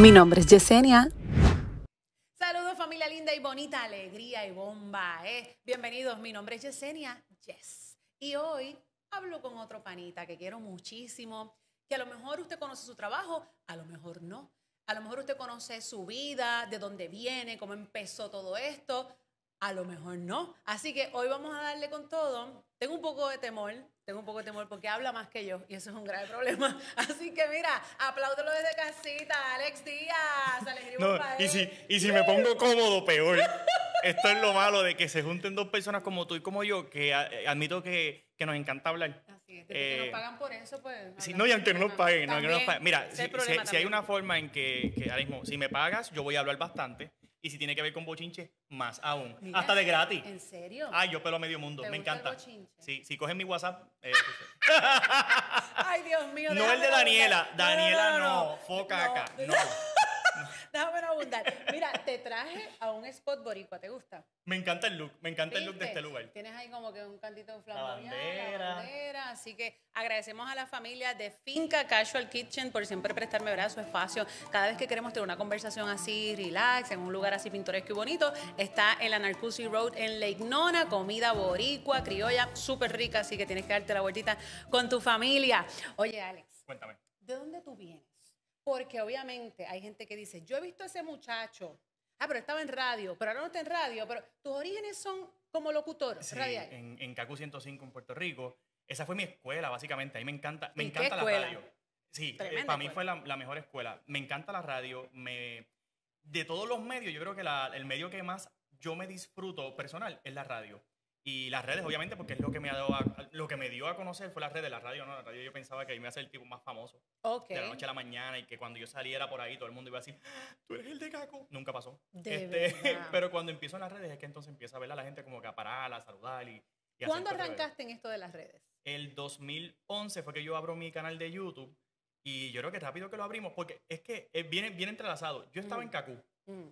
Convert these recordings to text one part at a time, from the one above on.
Mi nombre es Yesenia. Saludos familia linda y bonita, alegría y bomba. ¿eh? Bienvenidos, mi nombre es Yesenia Yes. Y hoy hablo con otro panita que quiero muchísimo, que a lo mejor usted conoce su trabajo, a lo mejor no. A lo mejor usted conoce su vida, de dónde viene, cómo empezó todo esto, a lo mejor no. Así que hoy vamos a darle con todo. Tengo un poco de temor, tengo un poco de temor porque habla más que yo y eso es un grave problema. Así que mira, apláudelo desde casita, Alex Díaz, alegría No, y ¿eh? si, y si me pongo cómodo, peor. Esto es lo malo de que se junten dos personas como tú y como yo, que eh, admito que, que nos encanta hablar. Así es, desde que Eh, nos pagan por eso, pues. No, y aunque no nos paguen, no, aunque no nos También, paguen. Mira, si, hay también. una forma en que, que ahora mismo, si me pagas, yo voy a hablar bastante. Y si tiene que ver con bochinche, más aún. Mira, Hasta de gratis. ¿En serio? Ay, yo pelo a medio mundo. ¿Te Me gusta el encanta. bochinche? Sí, si cogen mi WhatsApp. eh, Ay, Dios mío. no el de Daniela. Daniela no. Foca No, acá. No. Déjame no abundar. Mira, te traje a un spot boricua, ¿te gusta? Me encanta el look. Me encanta el look de este lugar. Tienes ahí como que un cantito flamboyante, bandera. la bandera. Así que agradecemos a la familia de Finca Casual Kitchen por siempre prestarme ¿verdad? su espacio. Cada vez que queremos tener una conversación así, relax, en un lugar así pintoresco y bonito, está en la Narcusi Road en Lake Nona, comida boricua, criolla, súper rica, así que tienes que darte la vueltita con tu familia. Oye, Alex, Cuéntame. ¿de dónde tú vienes? Porque obviamente hay gente que dice, yo he visto a ese muchacho, ah, pero estaba en radio, pero ahora no está en radio, pero tus orígenes son como locutor Sí, radial. en, en CACU 105 en Puerto Rico. Esa fue mi escuela, básicamente. A mí me encanta, me ¿Y qué encanta la radio. Sí, eh, Tremenda para mí escuela. fue la, la mejor escuela. Me encanta la radio. Me, de todos los medios, yo creo que la- el medio que más yo me disfruto personal es la radio. Y las redes, obviamente, porque es lo que me, ha dado a- lo que me dio a conocer fue las redes. La radio, ¿no? La radio yo pensaba que me iba a ser el tipo más famoso de la noche a la mañana y que cuando yo saliera por ahí todo el mundo iba a decir, "Ah, tú eres el de Caco. Nunca pasó. De Este, pero cuando empiezo en las redes es que entonces empieza a ver a la gente como que a parar, a saludar y, y ¿Cuándo arrancaste en esto de las redes? El 2011 fue que yo abro mi canal de YouTube y yo creo que rápido que lo abrimos porque es que eh, viene, viene entrelazado. Yo estaba Mm. en Kaku Mm.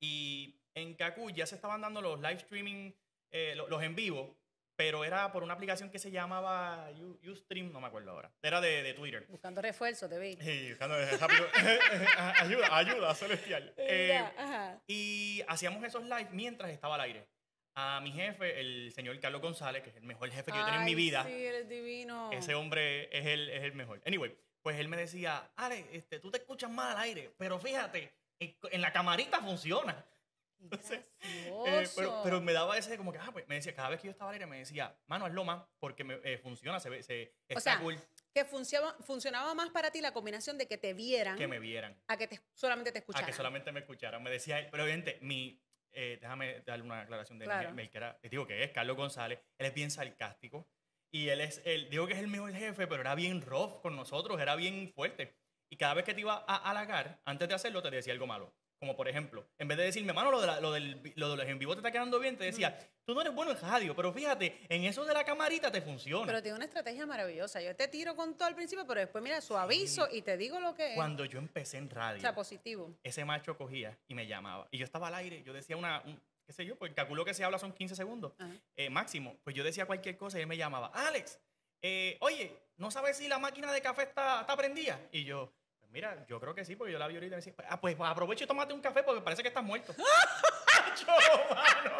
y en Kaku ya se estaban dando los live streaming, eh, lo- los, en vivo, pero era por una aplicación que se llamaba U- Ustream, no me acuerdo ahora. Era de, de Twitter. Buscando refuerzo, te vi. Y buscando ayuda, ayuda, celestial. Eh, ajá. y hacíamos esos live mientras estaba al aire. A mi jefe, el señor Carlos González, que es el mejor jefe que yo he tenido en mi Ay, vida. Sí, eres divino. Ese hombre es el, es el mejor. Anyway, pues él me decía, Ale, este, tú te escuchas mal al aire, pero fíjate, en, en la camarita funciona. Eh, pero, pero me daba ese como que, ah, pues me decía, cada vez que yo estaba al aire me decía, mano, hazlo más, porque me, eh, funciona, se ve, se, está sea, cool que funcionaba, funcionaba más para ti la combinación de que te vieran que me vieran, a que te, solamente te a escucharan. que solamente me escucharan. Me decía él, pero obviamente, mi, eh, déjame darle una aclaración de Claro. el que era, les digo que es Carlos González, él es bien sarcástico y él es, el, digo que es el mejor jefe, pero era bien rough con nosotros, era bien fuerte. Y cada vez que te iba a halagar, antes de hacerlo, te decía algo malo. Como por ejemplo, en vez de decirme, mano, lo de, la- lo del, lo de los en vivo te está quedando bien, te decía, tú no eres bueno en radio, pero fíjate, en eso de la camarita te funciona. Pero tiene una estrategia maravillosa. Yo te tiro con todo al principio, pero después, mira, suavizo y te digo lo que es. Cuando yo empecé en radio, O sea, positivo. ese macho cogía y me llamaba. Y yo estaba al aire, yo decía una, un- qué sé yo, pues calculo que se habla son 15 segundos eh, máximo. Pues yo decía cualquier cosa y él me llamaba, Alex, eh, oye, ¿no sabes si la máquina de café está, está prendida? Y yo, mira, yo creo que sí, porque yo la vi ahorita y me decía, ah, pues aprovecha y tómate un café porque parece que estás muerto. Yo, mano.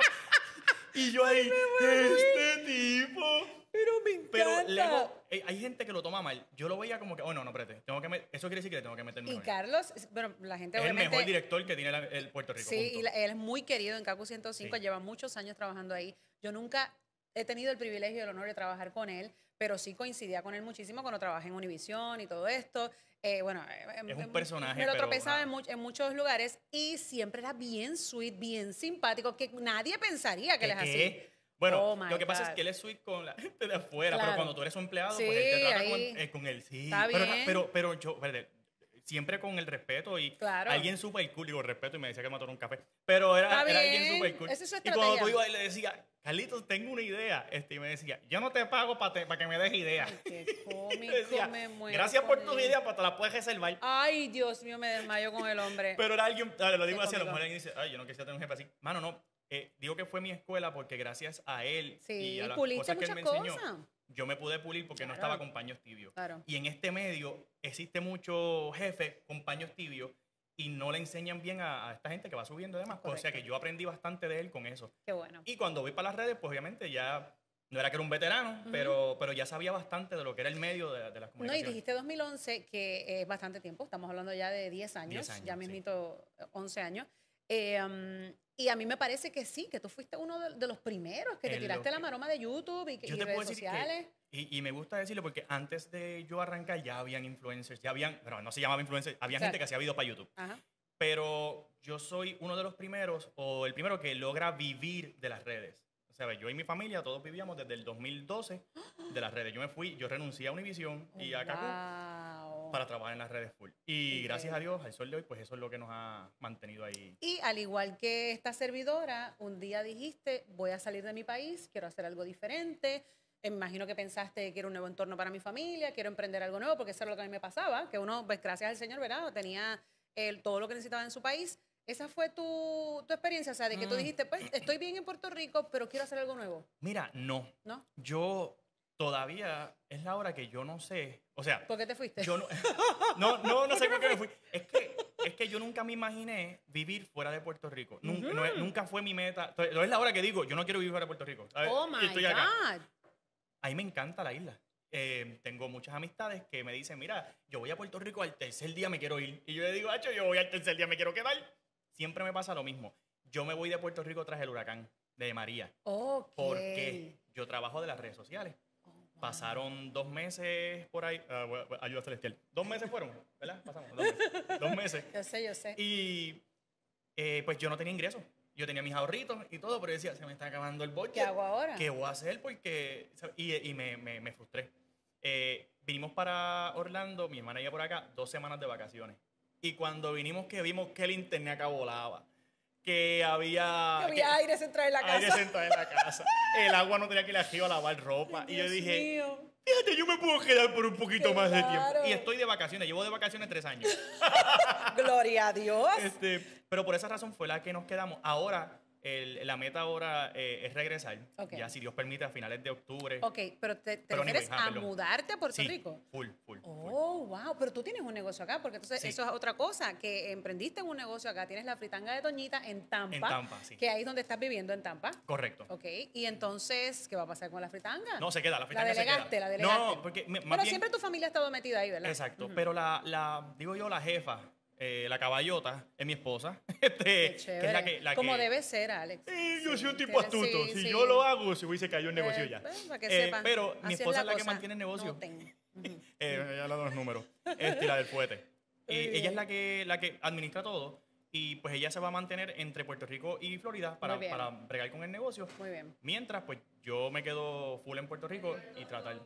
Y yo ahí, este tipo. Pero me Pero luego, eh, hay gente que lo toma mal. Yo lo veía como que, oh, no, no, espérate. Tengo que eso quiere decir que le tengo que meter Y mejor. Carlos, bueno, la gente Es el mejor director que tiene la- el Puerto Rico. Sí, punto. y la- él es muy querido en CACU 105, Sí. lleva muchos años trabajando ahí. Yo nunca he tenido el privilegio y el honor de trabajar con él, pero sí coincidía con él muchísimo cuando trabajé en Univisión y todo esto. Eh, bueno, eh, Es eh, un personaje, Me lo pero, tropezaba en, ah. much- en muchos lugares y siempre era bien sweet, bien simpático, que nadie pensaría que él es así. Bueno, Oh, lo que pasa es que él es sweet con la gente de afuera, Claro. pero cuando tú eres su empleado, Sí, pues él te trata con, eh, él. Sí, Está pero, bien. pero, pero yo, espérate, siempre con el respeto y Claro. alguien super cool, digo respeto y me decía que me tomara un café, pero era, alguien super cool. es y cuando tú ibas y le decía, Carlitos, tengo una idea, este, y me decía, yo no te pago para que me des ideas. Qué cómico, decía, me muero gracias por tus ideas, pero te las puedes reservar. Ay, Dios mío, me desmayo con el hombre. Pero era alguien, dale, lo digo así, a lo mejor alguien dice, ay, yo no quisiera tener un jefe así. Mano, no. eh, digo que fue mi escuela porque gracias a él sí, y a las cosas que él me enseñó, cosas. Yo me pude pulir porque no Claro. estaba con paños tibios. Claro. Y en este medio existe mucho jefe con paños tibios y no le enseñan bien a, a esta gente que va subiendo demás. O sea que yo aprendí bastante de él con eso. Qué bueno. Y cuando voy para las redes, pues obviamente ya no era que era un veterano, Ujú. pero, pero ya sabía bastante de lo que era el medio de, de las No, y comunicaciones. dijiste 2011, que es bastante tiempo, estamos hablando ya de 10 años, 10 años, ya sí. mismito eh, 11 años. Eh, um, y a mí me parece que sí, que tú fuiste uno de, de los primeros que te En tiraste lo la que- maroma de YouTube y, que- Yo y te puedo redes decir que- sociales. Y, y me gusta decirlo porque antes de yo arrancar ya habían influencers, ya habían, pero no se llamaba influencers, había gente que hacía videos para YouTube. Ajá. Pero yo soy uno de los primeros, o el primero que logra vivir de las redes. O sea, yo y mi familia todos vivíamos desde el 2012 de las redes. Yo me fui, yo renuncié a Univision y a Kaku Wow. Para trabajar en las redes full. Y gracias a Dios, al sol de hoy, pues eso es lo que nos ha mantenido ahí. Y al igual que esta servidora, un día dijiste, voy a salir de mi país, quiero hacer algo diferente. Imagino que pensaste, quiero un nuevo entorno para mi familia, quiero emprender algo nuevo, porque eso era lo que a mí me pasaba, que uno, pues gracias al Señor, ¿verdad? Tenía el, todo lo que necesitaba en su país. Esa fue tu, tu experiencia, o sea, de que tú Mm. dijiste, pues estoy bien en Puerto Rico, pero quiero hacer algo nuevo, Mira, no. ¿no? Yo todavía es la hora que yo no sé. O sea, ¿Por qué te fuiste? yo no, no, no, no sé por qué me fui. Es que, es que yo nunca me imaginé vivir fuera de Puerto Rico. Nunca, no es- nunca fue mi meta. Entonces, es la hora que digo, yo no quiero vivir fuera de Puerto Rico. ¿sabes? oh my estoy acá. God. A mí me encanta la isla. Eh, tengo muchas amistades que me dicen, mira, yo voy a Puerto Rico al tercer día me quiero ir. Y yo le digo, hacho, yo voy al tercer día me quiero quedar. Siempre me pasa lo mismo. Yo me voy de Puerto Rico tras el huracán de María. Ok. Porque yo trabajo de las redes sociales. Pasaron dos meses por ahí. ah, bueno, ayuda celestial. Dos meses fueron, ¿verdad? Pasamos. Dos meses. Dos meses. Yo sé, yo sé. Y eh, pues yo no tenía ingresos. Yo tenía mis ahorritos y todo, pero yo decía, se me está acabando el budget. ¿Qué hago ahora? ¿Qué voy a hacer? Porque. Y, y me, me- me frustré. Eh, vinimos para Orlando, mi hermana iba por acá, dos semanas de vacaciones. Y cuando vinimos, que vimos que el internet acá volaba. Que había. Que había aire central en la aire casa. sentado en la casa. El agua no tenía que ir arriba a lavar ropa. y yo dije, mío. fíjate, yo me puedo quedar por un poquito más de tiempo. Y estoy de vacaciones, llevo de vacaciones tres años. Gloria a Dios. Este, pero por esa razón fue la que nos quedamos. Ahora, el- la meta ahora eh, es regresar. Ya, si Dios permite, a finales de octubre. Ok, pero te, te Pero refieres ah, a perdón. mudarte a Puerto Sí, Rico. Full, full, full. Oh, wow, pero tú tienes un negocio acá, porque entonces Sí. eso es otra cosa, que emprendiste en un negocio acá, tienes la fritanga de Toñita en Tampa, En Tampa, sí. que ahí es donde estás viviendo en Tampa. Correcto. Ok, y entonces, ¿qué va a pasar con la fritanga? No, se queda, la la fritanga se delegaste, queda. la delegaste. No, porque me- más pero bien- siempre tu familia ha estado metida ahí, ¿verdad? Exacto, pero la, la, digo yo, la jefa, eh, la caballota, es mi esposa. este, que es la que, la Como que- debe ser, Alex. Sí, yo soy un tipo astuto. sí, si yo lo hago, se hubiese caído el negocio Eh, ya. pues, para que Eh, sepan, pero mi así esposa es la que cosa. mantiene el negocio. Noten. Ujú. Eh, ella habla de los números. Este, la del fuete. Ella es la que, la que administra todo. Y pues ella se va a mantener entre Puerto Rico y Florida para, para bregar con el negocio. Muy bien. Mientras, pues yo me quedo full en Puerto Rico y tratar.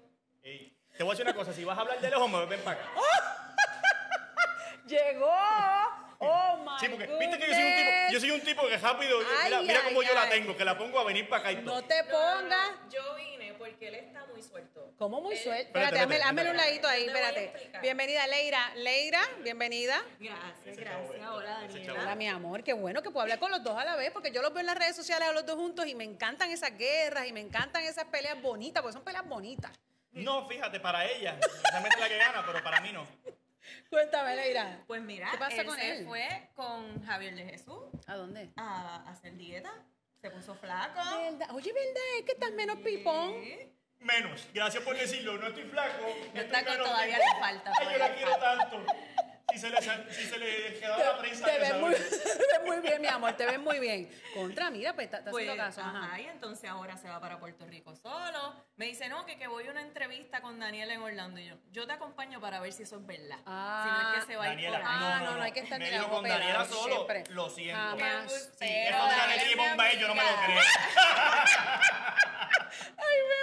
Ey, te voy a decir una cosa: si vas a hablar de lejos, me ven para acá. ¡Llegó! ¡Oh, my Sí, porque viste que yo soy un tipo, yo soy un tipo que rápido. mira Ay, mira ay, cómo yo la ay. tengo, que la pongo a venir para acá y todo. No te pongas. Yo vine porque él está muy suelto. ¿Cómo muy suelto? espérate, Espérate, espérate, un espérate. ladito ahí, Te voy a espérate. explicar. Bienvenida, Leira. Leira, bienvenida. Gracias, Ese chavo, gracias. Hola, ese chavo. Hola, mi amor, qué bueno que puedo hablar con los dos a la vez, porque yo los veo en las redes sociales a los dos juntos y me encantan esas guerras y me encantan esas peleas bonitas, porque son peleas bonitas. No, fíjate, para ella. Realmente es la que gana, pero para mí no. Cuéntame, Leira. Pues mira, ¿Qué pasa él con se él? fue con Javier de Jesús ¿A dónde? a hacer dieta. Se puso flaco. ¿Verdad? Oye, ¿verdad? Es que estás menos pipón. Menos. Gracias por decirlo. No estoy flaco. No estoy está menos todavía le falta, Ay, yo la quiero tanto. Si se le, si se le quedaba la prensa. Te ves, muy, ves muy bien, mi amor, te ves muy bien. Contra, mira, pues está, está Pues, haciendo caso. ajá. ajá, y entonces ahora se va para Puerto Rico solo. Me dice, no, que, que voy a una entrevista con Daniel en Orlando. Y yo, yo te acompaño para ver si eso es verdad. Ah, si no es que se va a ir Daniela, por ahí. Ah, no, no, hay que estar Me mira, dijo ojo con Daniela solo. siempre. Lo siento. Jamás. Sí, Pero eso de Daniela Daniela mi Bombay yo no me lo creo. Ay, me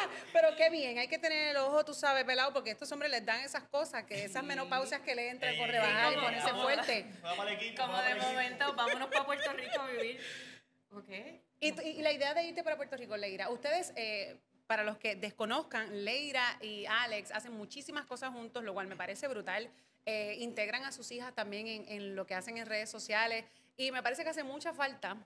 mata. Pero qué bien, hay que tener el ojo, tú sabes, pelado, porque estos hombres les dan esas cosas, que esas menopausias que le entran Ey, por rebajar y ponerse vamos. fuerte. Vamos al equipo. Como vamos de momento, vámonos para Puerto Rico a vivir. ¿Ok? Y, y- y la idea de irte para Puerto Rico, Leira, ustedes, eh, para los que desconozcan, Leira y Alex hacen muchísimas cosas juntos, lo cual me parece brutal. Eh, integran a sus hijas también en, en lo que hacen en redes sociales y me parece que hace mucha falta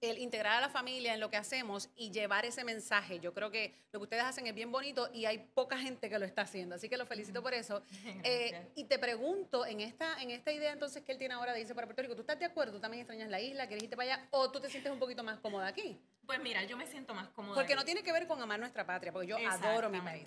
el integrar a la familia en lo que hacemos y llevar ese mensaje. Yo creo que lo que ustedes hacen es bien bonito y hay poca gente que lo está haciendo, así que los felicito por eso. Eh, y te pregunto, en esta, en esta idea entonces que él tiene ahora de irse para Puerto Rico, ¿tú estás de acuerdo? ¿Tú también extrañas la isla? ¿Quieres irte para allá? ¿O tú te sientes un poquito más cómoda aquí? Pues mira, yo me siento más cómoda. Porque no tiene que ver con amar nuestra patria, porque yo adoro mi país.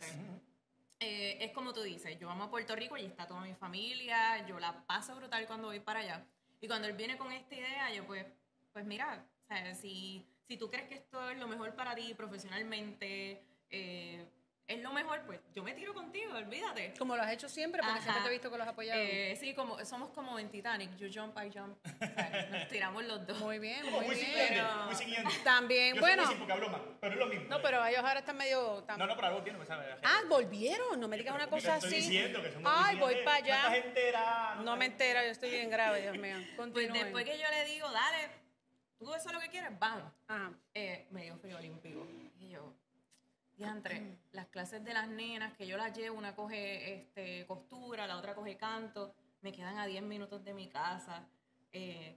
Eh, es como tú dices, yo amo a Puerto Rico y está toda mi familia, yo la paso brutal cuando voy para allá. Y cuando él viene con esta idea, yo pues, pues mira, o sea, si, si tú crees que esto es lo mejor para ti profesionalmente, eh, es lo mejor, pues yo me tiro contigo, olvídate. Como lo has hecho siempre, porque Ajá. siempre te he visto que los has apoyado. Eh, sí, como, somos como en Titanic, you jump, I jump. O sea, nos tiramos los dos. muy bien, muy Wisin y bien. Pero- Wisin y Yandel. También, Yo bueno. soy pero es lo mismo. No, pero ellos ahora están medio... tam- No, no, pero algo tiene, pues. Ah, volvieron. No me digas una cosa estoy así. diciendo que somos Ay, voy para allá. entera, No me entera, yo estoy bien grave, Dios mío. Pues Continúen. después que yo le digo, dale, tú eso es lo que quieres, vamos. Ajá. eh, me dio frío olímpico. Y yo, diantre, las clases de las nenas que yo las llevo, una coge este, costura, la otra coge canto, me quedan a 10 minutos de mi casa. eh,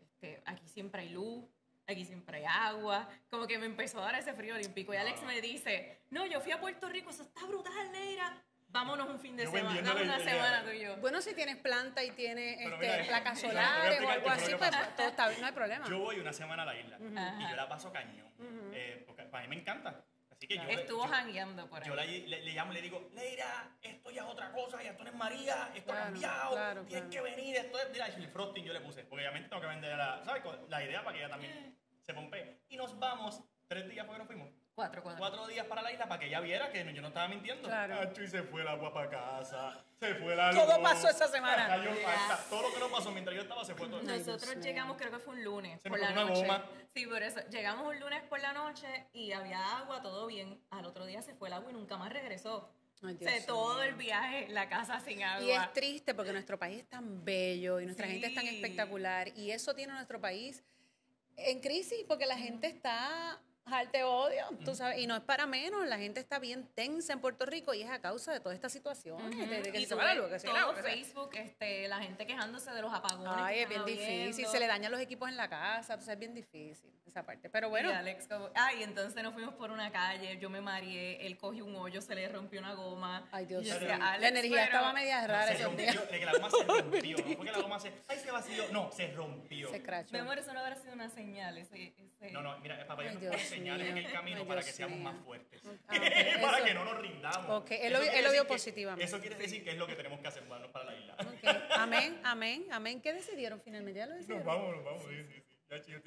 este, aquí siempre hay luz, aquí siempre hay agua. Como que me empezó a dar ese frío olímpico. Y Alex me dice, no, yo fui a Puerto Rico, eso está brutal, Neira. Vámonos un fin de Yo semana, una semana tú y yo. Bueno, si tienes planta y tienes este, mira, placas solares o algo fue así, pues todo está bien, no hay problema. Yo voy una semana a la isla y Ajá. yo la paso cañón. eh, porque para mí me encanta. Así que yo, Estuvo jangueando por ahí. yo la- le, le llamo y le digo, Leira, esto ya es otra cosa, ya esto no es María, esto Claro, ha cambiado, claro, tienes claro. que venir, esto es, mira, el frosting yo le puse, porque obviamente tengo que vender la, ¿sabes? La idea para que ella también se pompe. Y nos vamos, tres días fue que nos fuimos, Cuatro, cuatro. cuatro días para la isla para que ella viera que yo no estaba mintiendo. Claro. Acho, y se fue el agua para casa, se fue la Todo luz, pasó esa semana. cayó falta, todo lo que no pasó mientras yo estaba se fue todo. Dios Nosotros llegamos, creo que fue un lunes Se por me la noche. goma. Sí, por eso. Llegamos un lunes por la noche y había agua, todo bien. Al otro día se fue el agua y nunca más regresó. Ay, O Dios sea, todo mío. el viaje, la casa sin agua. Y es triste porque nuestro país es tan bello y nuestra gente es tan Sí. espectacular y eso tiene nuestro país en crisis porque la gente está te odio, tú sabes, y no es para menos, la gente está bien tensa en Puerto Rico y es a causa de todas estas situaciones, Ujú. de, de que Y se va se todo se- Facebook, este, la gente quejándose de los apagones. Ay, es bien están difícil, se le dañan los equipos en la casa, entonces es bien difícil esa parte. Pero bueno, Y Alex como, ay, entonces nos fuimos por una calle, yo me mareé, él cogió un hoyo, se le rompió una goma. ay Dios yo mío, la "Alex, energía pero- estaba media rara se esos rompió, que la goma se rompió, no fue que la goma se, ay, se vació, no, se rompió. Se crachó. Mi amor, eso no habrá sido una señal. Ese, ese- No, no, mira, papá, Ay, ya señales en el camino Ay, para que seamos mío. más fuertes. Ah, ok, para eso- que no nos rindamos. Ok, él lo él lo vio positivamente. Eso quiere decir que es lo que tenemos que hacer, mudarnos para la isla. Ok, Amén, amén, amén. ¿Qué decidieron finalmente? ¿Ya lo decidieron? Nos vamos, nos vamos, sí, sí, sí. Ya, chico,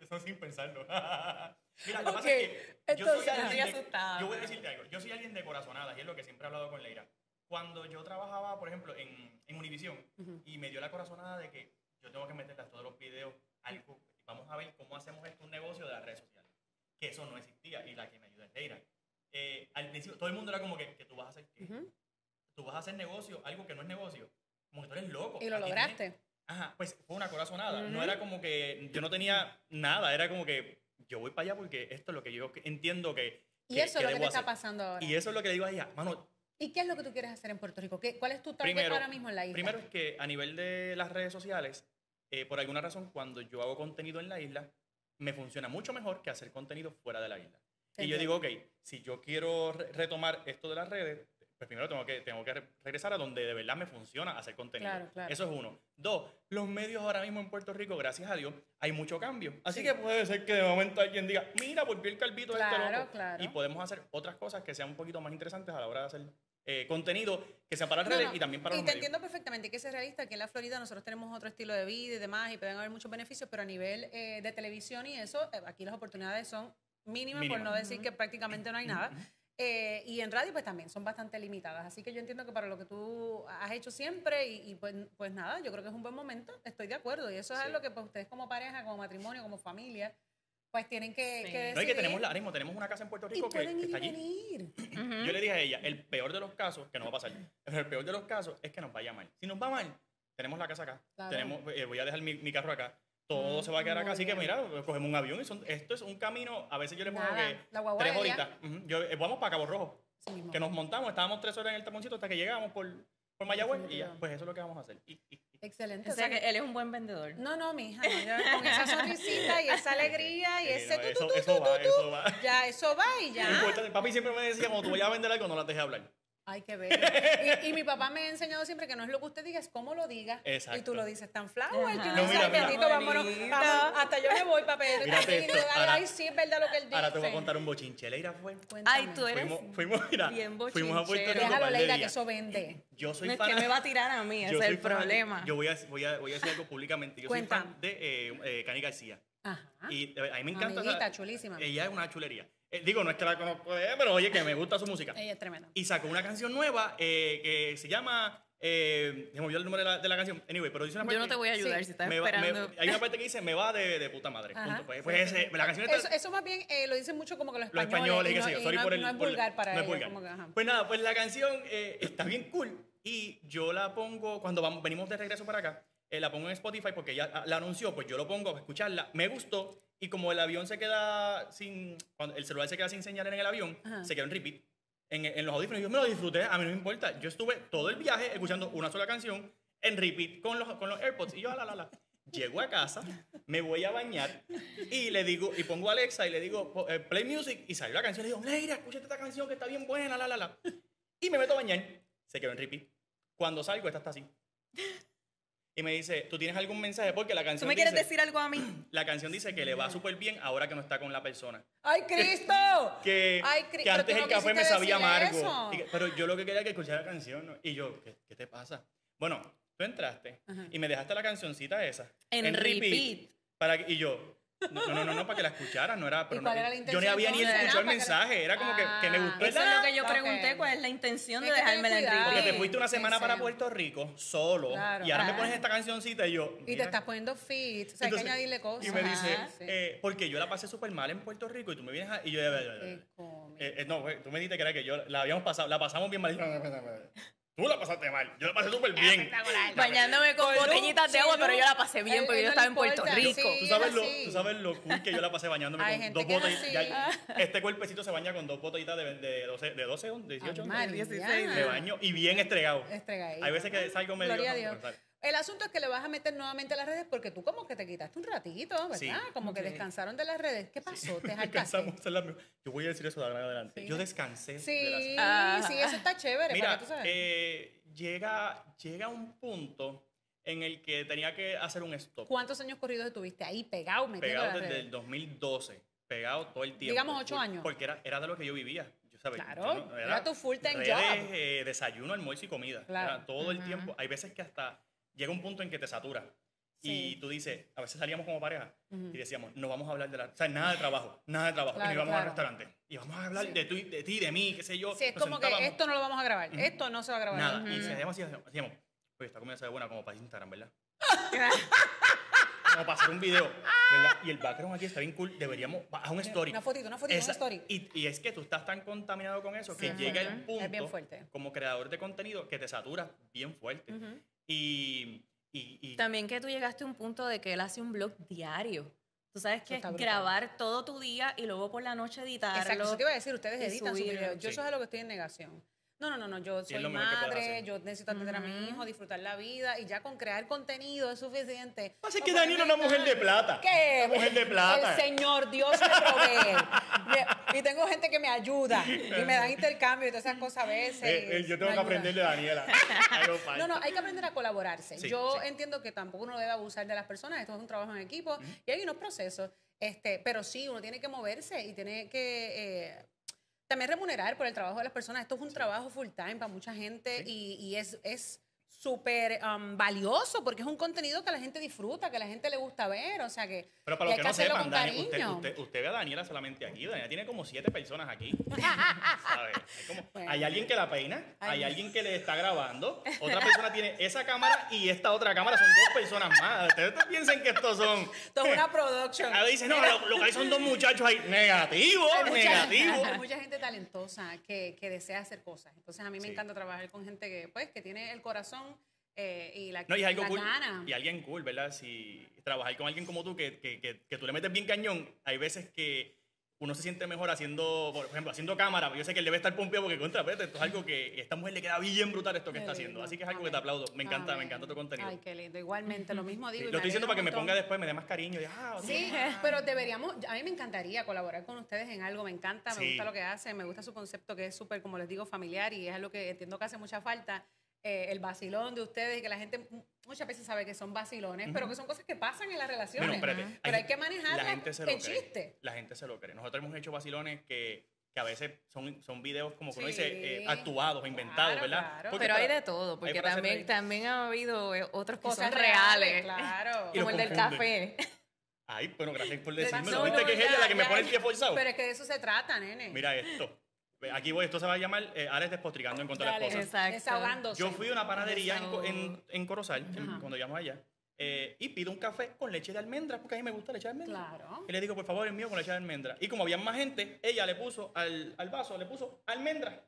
eso sin pensarlo. Mira, lo que Ok, pasa es que yo soy alguien de-. Yo voy a decirte algo. Yo soy alguien de corazonadas y es lo que siempre he hablado con Leira. Cuando yo trabajaba, por ejemplo, en, en Univision Ujú. y me dio la corazonada de que yo tengo que meterle a todos los videos algo. Vamos a ver cómo hacemos esto un negocio de las redes sociales. Que eso no existía y la que me ayuda es Leira. Eh, al principio todo el mundo era como que, que tú vas a hacer qué? Ujú. Tú vas a hacer negocio, algo que no es negocio. Como que tú eres loco. Y lo lograste. tienes- Ajá, pues fue una corazonada. No Ujú. era como que yo no tenía nada, era como que yo voy para allá porque esto es lo que yo entiendo que. Y que- eso es lo que te está hacer. pasando ahora. Y eso es lo que le digo a ella, mano, ¿Y qué es lo que tú quieres hacer en Puerto Rico? ¿Qué, ¿Cuál es tu target Primero- ahora mismo en la isla? primero es que a nivel de las redes sociales, eh, por alguna razón, cuando yo hago contenido en la isla, me funciona mucho mejor que hacer contenido fuera de la isla. Y yo digo, ok, si yo quiero re- retomar esto de las redes, pues primero tengo que, tengo que re- regresar a donde de verdad me funciona hacer contenido. Claro, claro. Eso es uno. Dos, los medios ahora mismo en Puerto Rico, gracias a Dios, hay mucho cambio. Así Sí. que puede ser que de momento alguien diga, mira, volvió el calvito este Claro, loco. claro. Y podemos hacer otras cosas que sean un poquito más interesantes a la hora de hacer eh, contenido, que sea para las No, y también para y los te medios. entiendo perfectamente, que ser realista. Aquí en la Florida nosotros tenemos otro estilo de vida y demás, y pueden haber muchos beneficios, pero a nivel eh, de televisión y eso, eh, aquí las oportunidades son mínimas, por no decir que prácticamente no hay nada. Eh, y en radio, pues también son bastante limitadas. Así que yo entiendo que para lo que tú has hecho siempre, y, y pues, pues nada, yo creo que es un buen momento, estoy de acuerdo. Y eso es Sí. algo que pues, ustedes como pareja, como matrimonio, como familia, pues tienen que, Sí. que No, y No, y que tenemos, la, ahora mismo tenemos una casa en Puerto y Rico que, pueden que ir y está allí. Yo le dije a ella, el peor de los casos, que no va a pasar, pero el peor de los casos es que nos vaya mal. Si nos va mal, tenemos la casa acá, Claro. tenemos, eh, voy a dejar mi, mi carro acá, todo se va a quedar acá, así que mira, cogemos un avión y son- esto es un camino, a veces yo le pongo Nada, que tres horitas, yo, eh, vamos para Cabo Rojo, mismo. que nos montamos, estábamos tres horas en el taponcito hasta que llegamos por, por Mayagüez y ya, pues eso es lo que vamos a hacer. Excelente. O sea que él es un buen vendedor. No, no, mija, no, con esa sonrisita y esa alegría y Sí, ese no, tu, eso, va, va. ya, eso va y No ya. importa, papi siempre me decía, cuando tú vayas a vender algo, no las dejes hablar. Ay, qué bello. Y, y mi papá me ha enseñado siempre que no es lo que usted diga, es cómo lo diga. Exacto. Y tú lo dices tan flower uno No, mira, mira. bendito, vámonos, Bonito. vámonos, hasta yo me voy, papá. Mírate Y esto, digo, ay, sí, es verdad lo que él dice. Ahora te voy a contar un bochinche. Leira fue. Cuéntame. Ay, tú eres Fuimos, fuimos, mira, bien fuimos a Puerto. Rico. Déjalo, Leira, que eso vende. Yo soy No es fan. que me va a tirar a mí, ese yo es el problema. Yo voy a, voy, a, voy a decir algo públicamente. Yo Cuéntame. soy fan de eh, eh, Cani García. Ajá. Y eh, a mí me encanta. Amiguita, o sea, chulísima. Ella es una chulería. Eh, digo, no es que la conozco de pero oye, que me gusta su música. Ella es tremenda. Y sacó una canción nueva eh, que se llama. Eh, me olvidó el nombre de la, de la canción. Anyway, pero dice una Yo no parte- te voy a ayudar Sí. si estás me va- me- esperando. hay una parte que dice, me va de, de puta madre. Ajá. punto. Pues, pues ese, la canción está, Eso, eso más bien eh, lo dicen mucho como que los los españoles. españoles, y no, sé sorry no, por el no es por vulgar para no ellos, vulgar. como que. Pues nada, pues la canción eh, está bien cool y yo la pongo cuando vamos, venimos de regreso para acá, eh, la pongo en Spotify porque ya ah, la anunció, pues yo lo pongo a escucharla, me gustó y como el avión se queda sin, cuando el celular se queda sin señal en el avión, Ajá. se quedó en repeat. En, en los audífonos, yo me lo disfruté, a mí no me importa. Yo estuve todo el viaje escuchando una sola canción en repeat con los, con los AirPods y yo, la, la, la. Llego a casa, me voy a bañar y le digo, y pongo a Alexa y le digo, eh, play music y salió la canción. Le digo, Leira, escúchate esta canción que está bien buena, la, la, la. Y me meto a bañar. Se quedó en repeat. Cuando salgo, esta está así. Y me dice, ¿tú tienes algún mensaje? Porque la ¿Tú canción me quieres dice, decir algo a mí? la canción dice que le va súper bien ahora que no está con la persona. ¡Ay, Cristo! Que, Ay, Cri- que antes tú no el café me sabía amargo. que- pero yo lo que quería era que escuchara la canción. ¿no? Y yo, ¿qué, qué te pasa? Bueno, tú entraste Ajá. y me dejaste la cancioncita esa. En repeat. Para que- y yo, no, no, no, no, para que la escucharas, no era. Pero cuál no- era la yo ni había ni escuchado Ah, el mensaje. Era como que, que me gustó. Ah, Eso es lo que yo pregunté, ¿cuál es la intención Es de que ten dejármela en cuidado. Porque te fuiste una semana para Puerto Rico solo Claro. y ahora me Ah. pones esta cancioncita y yo. Y te estás poniendo fit. O sea, hay Entonces, que añadirle cosas. Y me dice, Ajá. Sí. eh, porque yo la pasé súper mal en Puerto Rico y tú me vienes a. Y yo. Eh, eh, no, güey, tú me dijiste que era que yo la habíamos pasado, la pasamos bien mal. Tú la pasaste mal, yo la pasé súper bien. Bañándome con botellitas de agua, pero yo la pasé bien Él- porque yo estaba en Puerto Rico. sí. ¿Tú sabes, lo, tú sabes lo cool que yo la pasé bañándome Hay con gente dos botellitas. ya- este cuerpecito se baña con dos botellitas de, de 12, de 12 onzas, 18 onzas. María. 16 de baño y bien estregado. Hay veces que salgo medio. El asunto es que le vas a meter nuevamente a las redes porque tú como que te quitaste un ratito, ¿verdad? Sí. Como que descansaron de las redes. ¿Qué pasó? ¿Te? Descansamos la- Yo voy a decir eso de ahora en adelante. Sí. Yo descansé. de Sí, las- sí, eso está chévere. Mira, para que tú sabes. eh, llega, llega un punto en el que tenía que hacer un stop. ¿Cuántos años corridos estuviste ahí pegado pegado desde redes? el 2012, pegado todo el tiempo. Digamos ocho años. Porque era, era de lo que yo vivía. Yo, ¿sabes? Claro, Yo era tu full-time redes, job. eh, desayuno, almuerzo y comida. Claro. Era todo el tiempo. Hay veces que hasta llega un punto en que te satura. Sí. Y tú dices, a veces salíamos como pareja Ujú. y decíamos, no vamos a hablar de la... O sea, nada de trabajo, nada de trabajo. Claro, y íbamos claro. al restaurante. Y vamos a hablar Sí. de, de ti, de mí, qué sé yo. Sí, es Nos como que sentábamos. esto no lo vamos a grabar. Ujú. Esto no se va a grabar. Nada. Ujú. Y decíamos, decíamos, oye, esta comida sabe buena como para Instagram, ¿verdad? como para hacer un video, ¿verdad? Y el background aquí está bien cool. Deberíamos, haz un story. Una fotito, una fotito, Esa- una story. Y, y es que tú estás tan contaminado con eso que llega el punto, como creador de contenido, que te satura bien fuerte. Y, y, y- También que tú llegaste a un punto de que él hace un blog diario. Tú sabes que es grabar todo tu día y luego por la noche editarlo. Exacto, eso te iba a decir, ustedes editan sus subirlo. videos. Yo Sí. eso es lo que estoy en negación. No, no, no, no, yo soy madre, yo necesito atender a mi hijo, disfrutar la vida y ya con crear contenido es suficiente. Pasa No que Daniel es una mujer de plata. ¿Qué? Una mujer de plata. El Señor Dios me provee. Y tengo gente que me ayuda y me da intercambio y todas esas cosas a veces. Eh, eh, yo tengo que aprender de Daniela. No, no, hay que aprender a colaborarse. Sí, Yo sí. entiendo que tampoco uno debe abusar de las personas, esto es un trabajo en equipo y hay unos procesos, este, pero sí, uno tiene que moverse y tiene que eh, también remunerar por el trabajo de las personas. Esto es un trabajo full time para mucha gente y, y es... es súper um, valioso porque es un contenido que la gente disfruta, que la gente le gusta ver, o sea que, Pero para los que que no sepan, Dani, usted, cariño. usted, usted ve a Daniela solamente aquí. Daniela tiene como siete personas aquí. ¿Sabe? Hay, como- Bueno. hay alguien que la peina, Ay, hay alguien que le está grabando, otra persona tiene esa cámara y esta otra cámara. Son dos personas más. Ustedes no piensen que estos son... Esto es una production. A dice, no, lo, lo que hay son dos muchachos ahí. Negativo, Hay negativo. hay mucha gente talentosa que, que desea hacer cosas. Entonces a mí me Sí. encanta trabajar con gente que, pues, que tiene el corazón eh, y la, No, y es algo cool. ganas. Y alguien cool, ¿verdad? Si trabajar con alguien como tú, que, que, que, que tú le metes bien cañón, hay veces que uno se siente mejor haciendo, por ejemplo, haciendo cámara. Yo sé que él debe estar pompeado porque contra, esto es algo que a esta mujer le queda bien brutal esto que Qué está haciendo. lindo. Así que es algo que te Amén. aplaudo. Me encanta, Amén. me encanta tu contenido. Ay, qué lindo. Igualmente, lo mismo Sí, digo. y lo estoy diciendo para que me ponga después, me dé más cariño. ah, Sí, pero deberíamos, a mí me encantaría colaborar con ustedes en algo, me encanta, me Sí. gusta lo que hacen, me gusta su concepto que es súper, como les digo, familiar y es algo que entiendo que hace mucha falta, eh, el vacilón de ustedes y que la gente muchas veces sabe que son vacilones, pero que son cosas que pasan en las relaciones. Bueno, espérate. Pero hay que en cree. chiste. La gente se lo cree. Nosotros hemos hecho vacilones que, que a veces son, son videos como que uno dice eh, actuados inventados, ¿verdad? claro. Pero hay de todo, porque también, también ha habido eh, otros que Cosas son reales. claro. Como el del café. Ay, bueno, gracias por De- decirme. no, ¿Viste no, que es ya, ella la que me pone el pie forzado? Pero es que de eso se trata, nene. Mira esto. Aquí voy, esto se va a llamar eh, Alex despotricando en contra de la esposa. Exacto. desahogándose. Yo fui a una panadería en, en, en Corozal, en- cuando íbamos allá, eh, y pido un café con leche de almendra, porque a mí me gusta leche de almendra. Claro. Y le digo, por favor, el mío con leche de almendra. Y como había más gente, ella le puso al, al vaso, le puso almendra.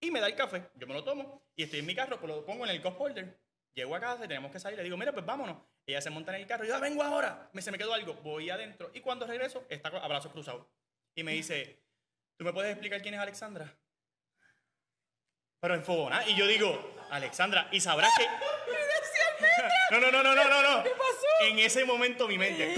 Y me da el café. Yo me lo tomo y estoy en mi carro, pues lo pongo en el cup holder. Llego a casa y tenemos que salir. Le digo, mira, pues vámonos. Ella se monta en el carro yo, "Ah, vengo ahora. Me, se me quedó algo. Voy adentro. Y cuando regreso, está con- a brazos cruzados. Y me dice, ¿tú me puedes explicar quién es Alexandra? Pero en fogona. Y yo digo, Alexandra, y sabrás que. No, no, no, no, no, no, no. ¿Qué pasó? En ese momento mi mente.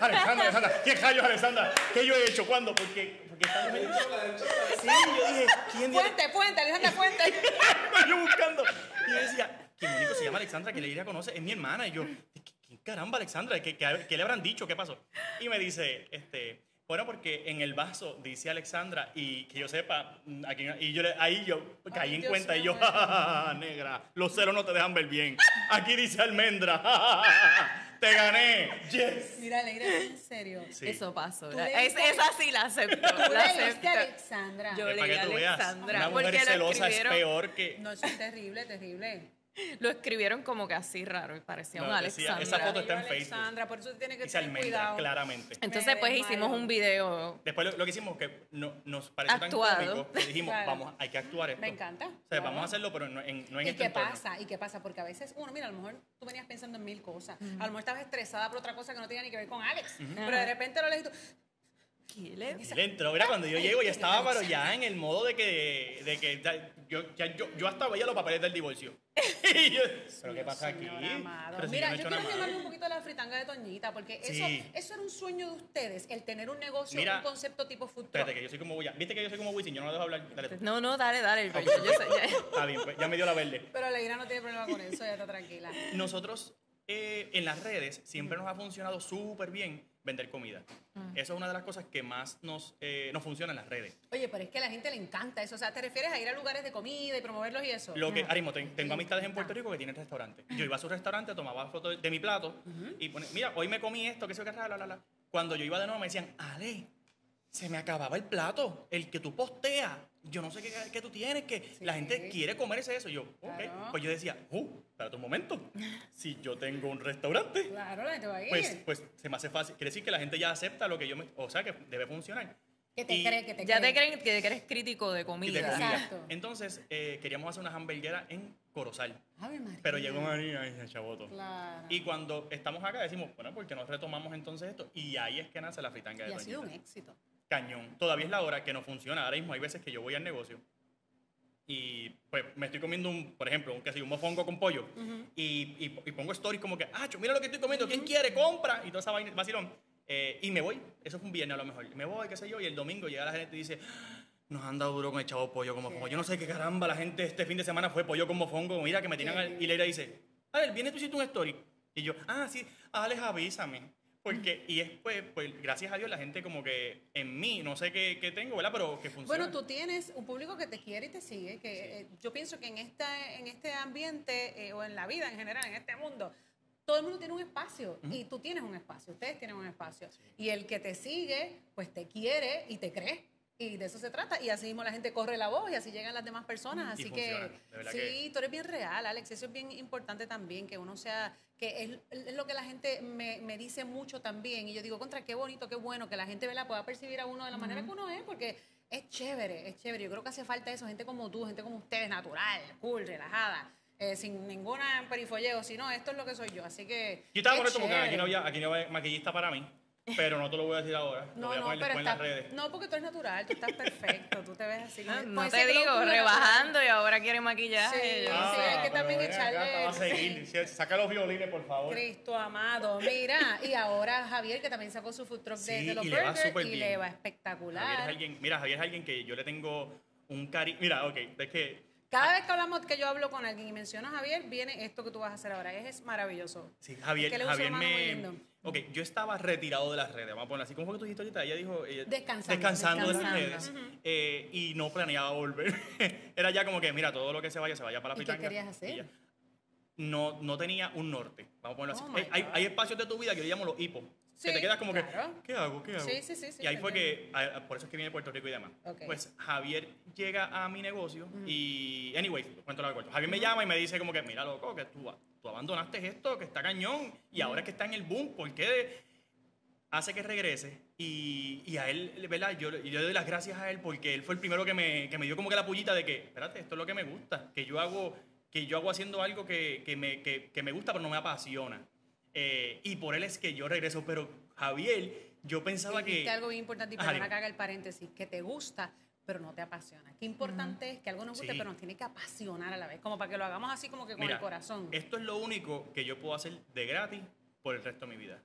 Alexandra, Alexandra, ¿qué rayos, Alexandra? ¿Qué yo he hecho? ¿Cuándo? Porque, porque estamos en Sí, yo dije, ¿quién Fuente, fuente, Alejandra Fuente. yo buscando. Y yo decía, ¿quién único se llama Alexandra que Leiria conoce? Es mi hermana. Y yo, ¿qué, qué caramba, Alexandra? ¿Qué, qué, qué le habrán dicho? ¿Qué pasó? Y me dice, este, bueno, porque en el vaso dice Alexandra y que yo sepa, mm, aquí, y yo le- ahí yo caí Ay, en Dios cuenta y yo. "Ja, ja, ja, ja, negra, los ceros no te dejan ver bien. Aquí dice almendra. ja, ja, ja, ja, Te gané. Yes. Mira, Leira, en serio. Sí. Eso pasó. Es, esa sí la acepto. Tú La acepto. Alexandra. Yo le para di que a tú veas, Alexandra. una mujer porque celosa es peor que... No, eso es terrible, terrible. Lo escribieron como que así raro y parecía No, un decía, Alexandra. esa foto está en Facebook. Alexandra, por eso tiene que almendra, cuidado. claramente. Entonces, pues hicimos un video. Después lo, lo que hicimos que no, nos pareció Actuado. tan cómico que dijimos, Claro. vamos, hay que actuar esto. Me encanta. O sea, claro. vamos a hacerlo, pero no en, no en ¿Y este qué entorno. pasa? ¿Y qué pasa? Porque a veces uno, mira, a lo mejor tú venías pensando en mil cosas. A lo mejor estabas estresada por otra cosa que no tenía ni que ver con Alex. Pero de repente lo lees y tú, ¿Qué le- Él entró, mira, cuando yo llego ya estaba, pero ya en el modo de que, de que ya- yo, ya, yo, yo hasta veía los papeles del divorcio. y yo, ¿pero qué pasa aquí? Pero si Mira, no he yo quiero malo. un poquito a la fritanga de Toñita, porque eso, Sí. eso era un sueño de ustedes, el tener un negocio, Mira, un concepto tipo truck. Espérate, que yo soy como Wisin. ¿Viste que yo soy como Wisin? Yo no lo dejo hablar. Dale. No, no, dale, dale. Yo, yo sé- ya- Está bien, pues, ya me dio la verde. Pero Leira no tiene problema con eso, ya está tranquila. Nosotros eh, en las redes siempre nos ha funcionado súper bien vender comida. Eso es una de las cosas que más nos, eh, nos funciona en las redes. Oye, pero es que a la gente le encanta eso. O sea, ¿te refieres a ir a lugares de comida y promoverlos y eso? Lo que, Arimo, ten- tengo amistades en. Puerto Rico que tienen restaurantes. Yo iba a su restaurante, tomaba fotos de mi plato y pone, mira, hoy me comí esto, qué sé yo, qué raro, la, la, la. Cuando yo iba de nuevo me decían, Ale, se me acababa el plato, el que tú posteas. Yo no sé qué, qué tú tienes, que la gente quiere comerse eso. Y yo, ok. Claro. Pues yo decía, uh, espérate un momento. Si yo tengo un restaurante, Claro, la gente va a ir. pues, pues se me hace fácil. Quiere decir que la gente ya acepta lo que yo me... O sea, que debe funcionar. que te y- cree, que te ya te cree. creen que eres crítico de comida. Exacto. Entonces, eh, queríamos hacer una hamburguera en Corozal. Ave María. Pero llegó María y se chavoto. Claro. Y cuando estamos acá decimos, bueno, ¿por qué no retomamos entonces esto? Y ahí es que nace la fritanga de Y ha sido un éxito. Cañón. Todavía es la hora que no funciona. Ahora mismo hay veces que yo voy al negocio y pues me estoy comiendo un, por ejemplo, un, sé yo, un mofongo con pollo y, y- y pongo stories como que, ah, mira lo que estoy comiendo, ¿quién quiere? Compra. Y toda esa vaina, vacilón. Eh, y me voy. Eso fue un viernes a lo mejor. Me voy, qué sé yo, y el domingo llega la gente y dice, nos han dado duro con el chavo pollo con mofongo. Yo no sé qué caramba, la gente este fin de semana fue pollo con mofongo. Mira que me tiran al- Y Leira dice, a ver, viene tú hiciste un story. Y yo, ah, sí, Alex, avísame. Porque, y es pues, pues, gracias a Dios, la gente como que en mí, no sé qué, qué tengo, ¿verdad? Pero que funciona. Bueno, tú tienes un público que te quiere y te sigue, que eh, yo pienso que en, esta, en este ambiente eh, o en la vida en general, en este mundo, todo el mundo tiene un espacio y tú tienes un espacio, ustedes tienen un espacio. Y el que te sigue, pues te quiere y te cree. Y de eso se trata. Y así mismo la gente corre la voz y así llegan las demás personas. Así que sí, que- tú eres bien real, Alex. Eso es bien importante también, que uno sea, que es, es lo que la gente me, me dice mucho también. Y yo digo, contra, qué bonito, qué bueno, que la gente ¿verdad? pueda percibir a uno de la manera que uno es, porque es chévere, es chévere. Yo creo que hace falta eso, gente como tú, gente como ustedes, natural, cool, relajada. eh, sin ninguna perifolleo, sino esto es lo que soy yo, así que... Yo estaba esto porque aquí no había, aquí no había maquillista para mí. Pero no te lo voy a decir ahora. lo No, voy a no, pero en las redes. no, porque tú eres natural, tú estás perfecto, tú te ves así. No, ese te digo, natural. rebajando y ahora quiere maquillaje. Sí, yo sí, hay que pero también acá, echarle- va a seguir. Sí, Saca los violines, por favor. Cristo amado, mira, y ahora Javier que también sacó su food truck de, Sí, de los y le va burgers y bien. le va Javier es espectacular. alguien, mira, Javier es alguien que yo le tengo un cariño. Mira, ok, es que Cada vez que hablamos, que yo hablo con alguien y menciono a Javier, viene esto que tú vas a hacer ahora. Es, es maravilloso. Sí, Javier, Javier me. Ok, yo estaba retirado de las redes, vamos a ponerlo así. ¿Cómo fue que tú dijiste ahorita? Ella dijo. ella- Descansando, Descansando de las redes. eh, y no planeaba volver. Era ya como que, mira, todo lo que se vaya, se vaya para la ¿Y qué pitanga. querías hacer? No, no tenía un norte, vamos a ponerlo Oh, así. Eh, hay, hay espacios de tu vida que yo llamo los hipos. Sí, que te quedas como claro. que, ¿qué hago? ¿Qué hago? Sí, sí, sí, Y ahí fue que, a- por eso es que viene de Puerto Rico y demás. Pues Javier llega a mi negocio y, anyway, cuento corto. Javier me llama y me dice como que, mira, loco, que tú, tú abandonaste esto, que está cañón, y ahora que está en el boom, ¿por qué hace que regrese? Y, y a él, ¿verdad? Yo, yo le doy las gracias a él porque él fue el primero que me, que me dio como que la pullita de que, espérate, esto es lo que me gusta, que yo hago, que yo hago haciendo algo que, que me, que, que me gusta pero no me apasiona. Eh, y por él es que yo regreso, pero Javier, yo pensaba que... algo bien importante, y Ajá, perdona que haga el paréntesis, que te gusta, pero no te apasiona. Qué importante es que algo nos guste, Sí. pero nos tiene que apasionar a la vez, como para que lo hagamos así como que con Mira, el corazón. Esto es lo único que yo puedo hacer de gratis por el resto de mi vida.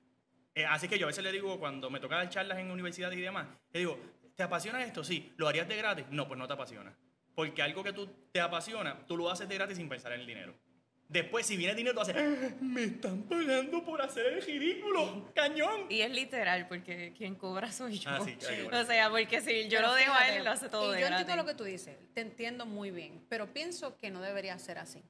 Eh, así que yo a veces le digo, cuando me toca dar charlas en universidad y demás, le digo, ¿te apasiona esto? Sí. ¿Lo harías de gratis? No, pues no te apasiona. Porque algo que tú te apasiona, tú lo haces de gratis sin pensar en el dinero. Después, si viene dinero, tú haces, "Ah, me están pagando por hacer el ridículo, cañón. Y es literal, porque quien cobra soy yo. Ah, sí, bueno. O sea, porque si yo Pero lo dejo a fíjate, él, lo hace todo Y de yo gratis. entiendo lo que tú dices, te entiendo muy bien, pero pienso que no debería ser así.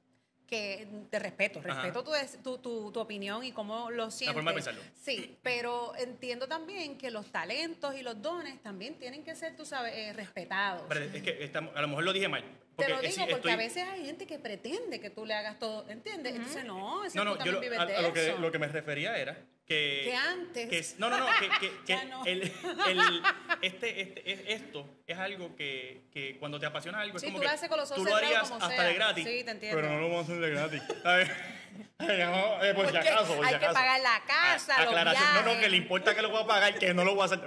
Que te respeto, respeto tu, tu, tu- tu opinión y cómo lo sientes. forma de pensarlo. Sí, pero entiendo también que los talentos y los dones también tienen que ser, tú sabes, eh, respetados. Pero es que estamos- a lo mejor lo dije mal. Te lo digo sí, porque estoy- a veces hay gente que pretende que tú le hagas todo, ¿entiendes? Entonces, no, ese No, tú no, yo también lo, vives a, de a lo, que, eso. lo que me refería era que... Que antes. que es- no, no, no, que, que- que no. el- el- este, este, es- esto es algo que, que cuando te apasiona algo Sí, es como tú que lo haces con los ojos tú lo harías como hasta sea. de gratis. Sí, te entiendo. Pero no lo vamos a hacer de gratis. Ay, no, eh, por si acaso, por si hay que acaso. pagar la casa, Ah, los aclaración. No, no, viajes. que le importa que lo voy a pagar, que no lo voy a hacer.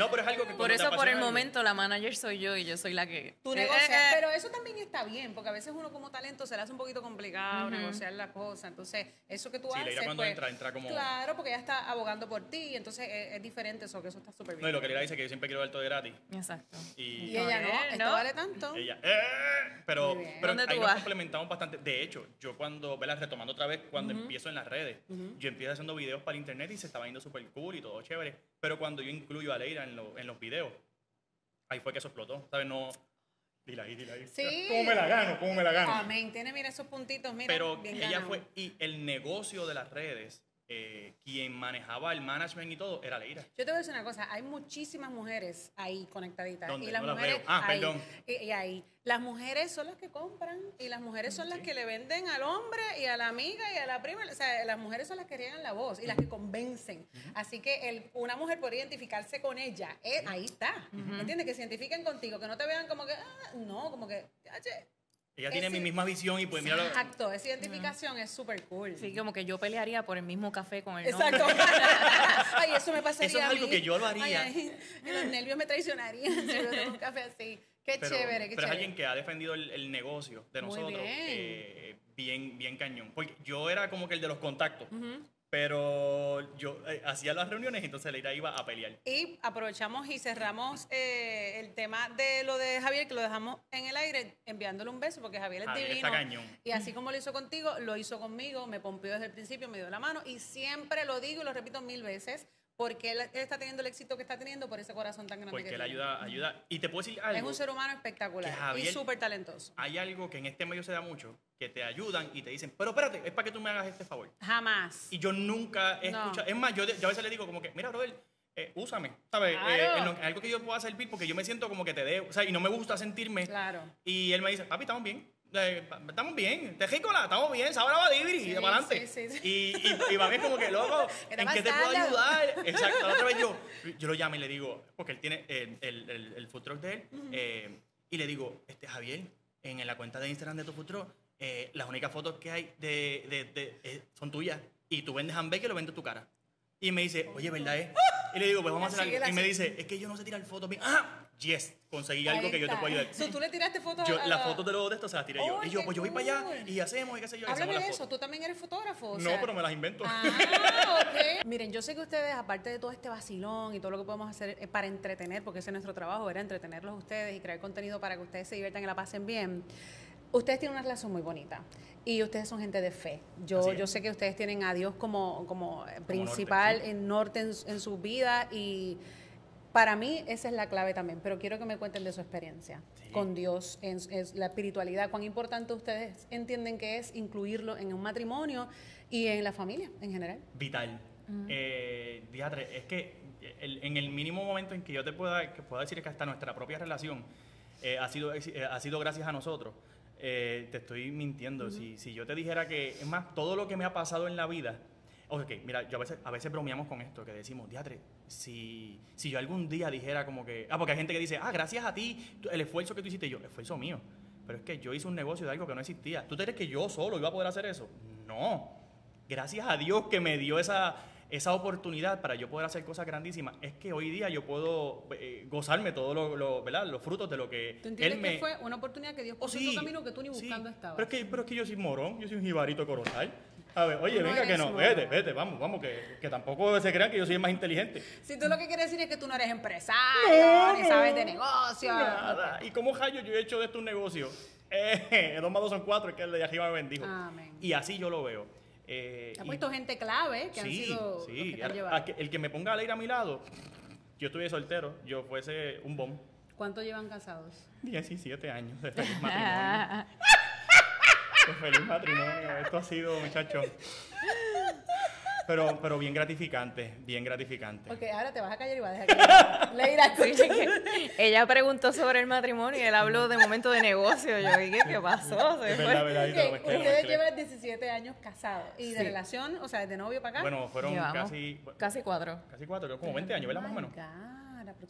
No, pero es algo que Por eso, por el algo- momento, la manager soy yo y yo soy la que... Tú Eh, negocias, eh, eh. pero eso también está bien, porque a veces uno como talento se le hace un poquito complicado negociar la cosa. Entonces, eso que tú Sí, haces. Leira cuando pues, entra, entra como- Claro, porque ella está abogando por ti, entonces es, es diferente eso, que eso está súper bien. No, y lo que le dice que yo siempre quiero dar todo de gratis. Exacto. Y, Y ella no, Eh, esto no. vale tanto. Ella, "Eh", pero, pero ¿Dónde ahí nos vas? complementamos bastante. De hecho, yo cuando, ¿verdad? retomando otra vez, cuando empiezo en las redes, yo empiezo haciendo videos para internet y se estaba yendo súper cool y todo chévere. Pero cuando yo incluyo a Leira en, lo- en los videos, ahí fue que eso explotó. ¿Sabes? No. Dile ahí, dile ahí. Sí. ¿Cómo me la gano? ¿Cómo me la gano? Amén. Tiene, mira, esos puntitos, mira. Pero bien ella ganado. fue. Y el negocio de las redes, eh, quien manejaba el management y todo, era Leira. Yo te voy a decir una cosa, hay muchísimas mujeres ahí conectaditas. ¿Dónde? Y las No las mujeres veo. Ah, ahí, perdón. Y, y ahí. Las mujeres son las que compran y las mujeres son las que le venden al hombre y a la amiga y a la prima. O sea, las mujeres son las que riegan la voz y las que convencen. Así que el, una mujer puede identificarse con ella. eh, ahí está. ¿Entiendes? Que se identifiquen contigo, que no te vean como que, ah, no, como que, "Ache". Ella tiene mi misma visión y pues mira lo- Exacto, esa identificación es súper cool. Sí, como que yo pelearía por el mismo café con el Exacto. nombre. ay, eso me pasaría Eso es a algo mí. que yo lo haría. Ay, ay, los nervios me traicionarían si yo tomo un café así. Qué pero, chévere, qué pero es chévere. alguien que ha defendido el, el negocio de Muy nosotros bien. eh, bien, bien cañón. Porque yo era como que el de los contactos, pero yo eh, hacía las reuniones y entonces Leira iba a pelear. Y aprovechamos y cerramos eh, el tema de lo de Javier, que lo dejamos en el aire, enviándole un beso, porque Javier es Javier divino. está cañón. Y así como lo hizo contigo, lo hizo conmigo, me pompió desde el principio, me dio la mano. Y siempre lo digo y lo repito mil veces, porque él, él está teniendo el éxito que está teniendo por ese corazón tan grande Porque que él tiene. ayuda, ayuda. Y te puedo decir algo. Es un ser humano espectacular y súper talentoso. Hay algo que en este medio se da mucho, que te ayudan y te dicen, pero espérate, es para que tú me hagas este favor. Jamás. Y yo nunca he No. escuchado. Es más, yo, yo a veces le digo como que, mira, brother, eh, úsame. ¿Sabes? Claro. Eh, lo- en algo que yo pueda servir porque yo me siento como que te debo. O sea, y no me gusta sentirme. Claro. Y él me dice, papi, estamos bien. Eh, estamos bien. Tejícola, estamos bien. Sabra va y Sí, de para adelante. sí, sí, sí. Y, y, y va bien como que, loco, ¿Qué te ¿en qué te puedo ayudar? Exacto. La otra vez yo, yo lo llamo y le digo, porque él tiene el, el, el, el food truck de él. eh, y le digo, este Javier, en la cuenta de Instagram de tu food truck, eh, las únicas fotos que hay de, de, de- eh, son tuyas. Y tú vendes hamburgues y lo vendes tu cara. Y me dice, oye, ¿verdad es? Y le digo, pues vamos a hacer algo. Y me dice, es que yo no sé tirar fotos. ¡Ah! Yes, conseguí algo que yo te está. puedo ayudar. So, ¿Tú le tiraste fotos Yo, a las fotos de los de estos se las tiré yo. ¡Ay, Y yo, qué pues yo voy para allá cool! y hacemos y qué sé yo. y Háblame de las eso, fotos. tú también eres fotógrafo. o No, sea- pero me las invento. Ah, ok. Miren, yo sé que ustedes, aparte de todo este vacilón y todo lo que podemos hacer eh, para entretener, porque ese es nuestro trabajo, era entretenerlos a ustedes y crear contenido para que ustedes se diviertan y la pasen bien. Ustedes tienen una relación muy bonita y ustedes son gente de fe. Yo, Así es. yo sé que ustedes tienen a Dios como, como eh, norte, principal sí. en norte en, en su vida y para mí esa es la clave también, pero quiero que me cuenten de su experiencia Sí. con Dios, en, en la espiritualidad, cuán importante ustedes entienden que es incluirlo en un matrimonio y en la familia en general. Vital. Eh, diatre, es que el- en el mínimo momento en que yo te pueda, que pueda decir que hasta nuestra propia relación eh, ha, sido, ex- eh, ha sido gracias a nosotros, eh, te estoy mintiendo. si, si yo te dijera que, es más, todo lo que me ha pasado en la vida, ok, mira, yo a veces, a veces bromeamos con esto, que decimos, diatre, si, si yo algún día dijera como que, ah, porque hay gente que dice, ah, gracias a ti, el esfuerzo que tú hiciste, yo, esfuerzo mío. Pero es que yo hice un negocio de algo que no existía. ¿Tú crees que yo solo iba a poder hacer eso? No gracias a Dios que me dio esa, esa oportunidad para yo poder hacer cosas grandísimas, es que hoy día yo puedo eh, gozarme todos lo, lo- los frutos de lo que ¿Tú entiendes Él me... que fue una oportunidad que Dios Oh, puso en sí, tu camino que tú ni sí. buscando estabas? Pero es, que, pero es que yo soy morón, yo soy un jibarito corozal. A ver, oye, no venga que no, vete, vete, vamos, vamos, que, que tampoco se crean que yo soy el más inteligente. Si tú lo que quieres decir es que tú no eres empresario, ni sabes de negocio. Nada. ¿Y cómo Jayo yo he hecho de esto un negocio? Eh, dos más dos son cuatro, que el de arriba me bendijo. Amén. Y así yo lo veo. Eh, Ha y- puesto gente clave que han sí, sido los sí. que te han a que- el que me ponga a leer a mi lado, yo estuviera soltero, yo fuese un bom. ¿Cuánto llevan casados? 17 años de feliz matrimonio. de feliz matrimonio. Esto ha sido, muchachos. Pero, pero bien gratificante, bien gratificante. Ok, ahora te vas a callar y vas a dejar que Leira escuche que... Ella preguntó sobre el matrimonio y él habló de momento de negocio. Yo dije, ¿qué pasó? Es verdad, verdad, mezclé, ustedes llevan 17 años casados. ¿Y de Sí. relación, o sea, de novio para acá? Bueno, fueron Llevamos casi, Casi cuatro. casi cuatro, como 20 años, ¿verdad? Más o menos.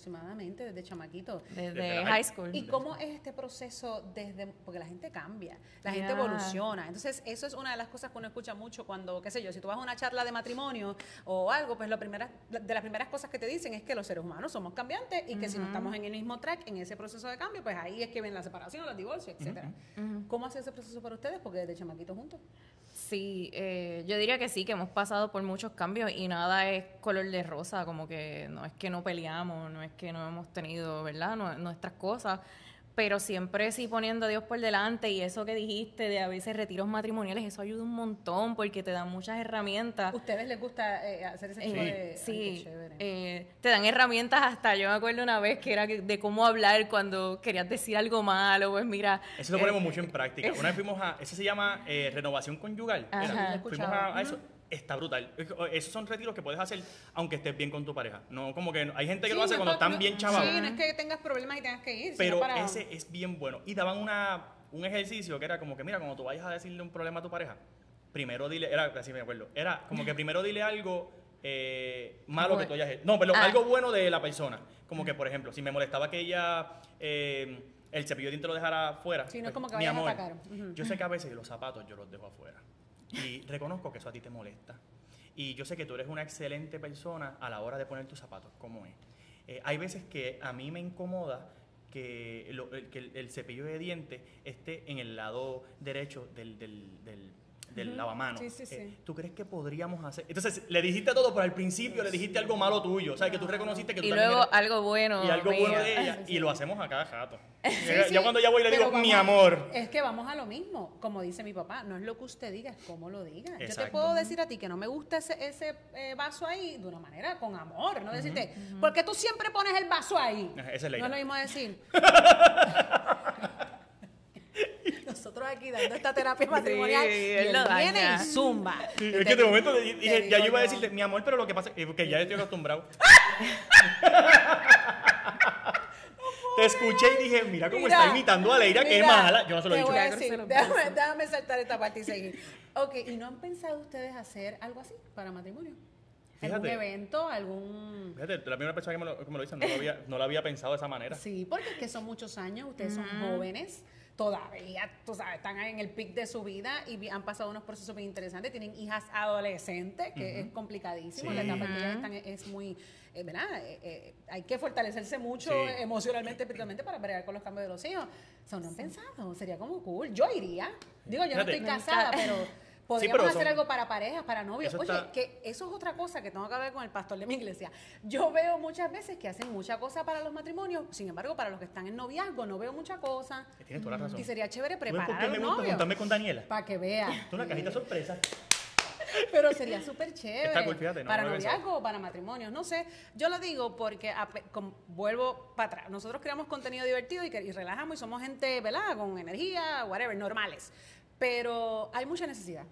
Aproximadamente, desde chamaquito. Desde, high school. ¿Y cómo es este proceso desde, porque la gente cambia, la gente evoluciona? Entonces, eso es una de las cosas que uno escucha mucho cuando, qué sé yo, si tú vas a una charla de matrimonio o algo, pues lo primera, de las primeras cosas que te dicen es que los seres humanos somos cambiantes y que si no estamos en el mismo track, en ese proceso de cambio, pues ahí es que ven la separación, los divorcios, etcétera. ¿Cómo ha sido ese proceso para ustedes? Porque desde chamaquitos juntos. Sí, eh, yo diría que sí, que hemos pasado por muchos cambios y nada es color de rosa, como que no es que no peleamos, no es que no hemos tenido, ¿verdad? Nu- nuestras cosas, pero siempre sí poniendo a Dios por delante y eso que dijiste de a veces retiros matrimoniales, eso ayuda un montón porque te dan muchas herramientas. ¿Ustedes les gusta eh, hacer ese tipo Sí. de...? Sí, chévere. eh, te dan herramientas hasta, yo me acuerdo una vez que era que- de cómo hablar cuando querías decir algo malo, pues mira. Eso lo eh, ponemos mucho en práctica. Una vez fuimos a, eso se llama eh, renovación conyugal. Fuimos a eso. Está brutal. Esos son retiros que puedes hacer aunque estés bien con tu pareja. No, como que hay gente que Sí, lo hace no cuando están no- bien chavados. Sí, no es que tengas problemas y tengas que ir, Pero para... ese es bien bueno. Y daban una, un ejercicio que era como que, mira, cuando tú vayas a decirle un problema a tu pareja, primero dile, era así me acuerdo, era como que primero dile algo eh, malo que tú hayas hecho. No, pero Ah. algo bueno de la persona. Como que, por ejemplo, si me molestaba que ella eh, el cepillo de dientes lo dejara afuera. Sí, no es pues, como que mi a amor. Yo sé que a veces los zapatos yo los dejo afuera. Y reconozco que eso a ti te molesta. Y yo sé que tú eres una excelente persona a la hora de poner tus zapatos, como es. Eh, hay veces que a mí me incomoda que, lo- el, que el- cepillo de dientes esté en el lado derecho del, del, del lavamanos. Sí, sí, sí. Eh, ¿Tú crees que podríamos hacer? Entonces, le dijiste todo, pero al principio le dijiste algo malo tuyo. O sea, que tú reconociste que tú Y también luego eres- algo bueno. y algo bueno de ella. Sí, sí. Y lo hacemos a cada rato. Sí, ya, sí, ya cuando ya voy le pero digo, mi amor. Es que vamos a lo mismo, como dice mi papá, no es lo que usted diga, es cómo lo diga. Yo te puedo decir a ti que no me gusta ese, ese eh, vaso ahí de una manera con amor, no decirte, porque tú siempre pones el vaso ahí. Esa es la no es lo idea. mismo decir. Aquí dando esta terapia matrimonial y él él lo viene daña. y zumba. Sí, es que de momento dije, ya yo iba a yo. decirle, mi amor, pero lo que pasa es que ya estoy acostumbrado. Te escuché y dije, mira cómo Mira, está imitando a Leira, qué mira, mala. Yo no se lo he dicho. decir, déjame, déjame saltar esta parte y seguir. Ok, ¿y no han pensado ustedes hacer algo así para matrimonio? ¿Algún Fíjate. evento? ¿Algún...? Fíjate, tú la primera persona que me lo, que me lo dice, no lo, había, no lo había pensado de esa manera. Sí, porque es que son muchos años, ustedes son jóvenes, todavía, tú sabes, están en el pic de su vida y han pasado unos procesos bien interesantes. Tienen hijas adolescentes, que es complicadísimo. Sí. La etapa en que ellas están es, es muy, eh, ¿verdad? Eh, eh, hay que fortalecerse mucho Sí. emocionalmente, espiritualmente para bregar con los cambios de los hijos. Eso no han pensado, sería como cool. Yo iría. Digo, yo Fíjate. no estoy casada, pero podríamos pero hacer son- algo para parejas, para novios. Oye, está- que eso es otra cosa que tengo que hablar con el pastor de mi iglesia. Yo veo muchas veces que hacen mucha cosa para los matrimonios, sin embargo, para los que están en noviazgo no veo mucha cosa. Tienes toda la razón. Y sería chévere ¿Tú preparar por qué a me gusta juntarme con Daniela? para que vea. Esto es una cajita sorpresa. Pero sería súper chévere. Está cool, fíjate, no para noviazgo o para matrimonios, no sé. Yo lo digo porque vuelvo para atrás. Nosotros creamos contenido divertido y, que- y relajamos y somos gente, ¿verdad? Con energía, whatever, normales. Pero hay mucha necesidad.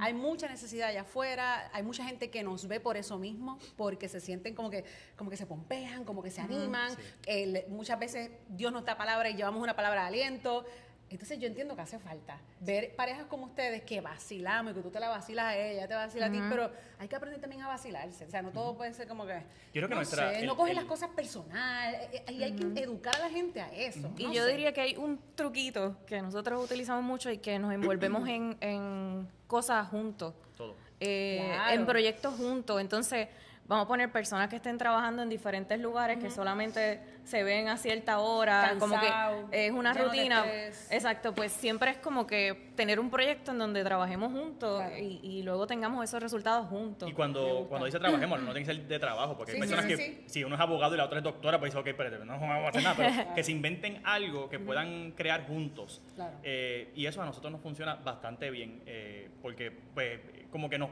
Hay mucha necesidad allá afuera, hay mucha gente que nos ve por eso mismo, porque se sienten como que, como que se pompean, como que se animan. Sí. El- muchas veces Dios nos da palabra y llevamos una palabra de aliento. Entonces yo entiendo que hace falta ver parejas como ustedes que vacilamos y que tú te la vacilas a ella, te vacila a ti, pero hay que aprender también a vacilarse. O sea, no todo puede ser como que. creo que no nuestra- sé, el- no coger el- las cosas personal. eh, eh, Y hay que educar a la gente a eso. Y no yo sé. diría que hay un truquito que nosotros utilizamos mucho y que nos envolvemos en, en cosas juntos, Todo. eh, Claro. en proyectos juntos. Entonces, vamos a poner personas que estén trabajando en diferentes lugares que solamente se ven a cierta hora, como que es una rutina. Exacto, pues siempre es como que tener un proyecto en donde trabajemos juntos Claro. y, y luego tengamos esos resultados juntos. Y cuando, cuando dice trabajemos, no tiene que ser de trabajo, porque Sí, hay personas sí, que, sí. si uno es abogado y la otra es doctora, pues dice, ok, espérate, no vamos a hacer nada, pero que se inventen algo que puedan crear juntos. Claro. Eh, y eso a nosotros nos funciona bastante bien, eh, porque pues como que nos,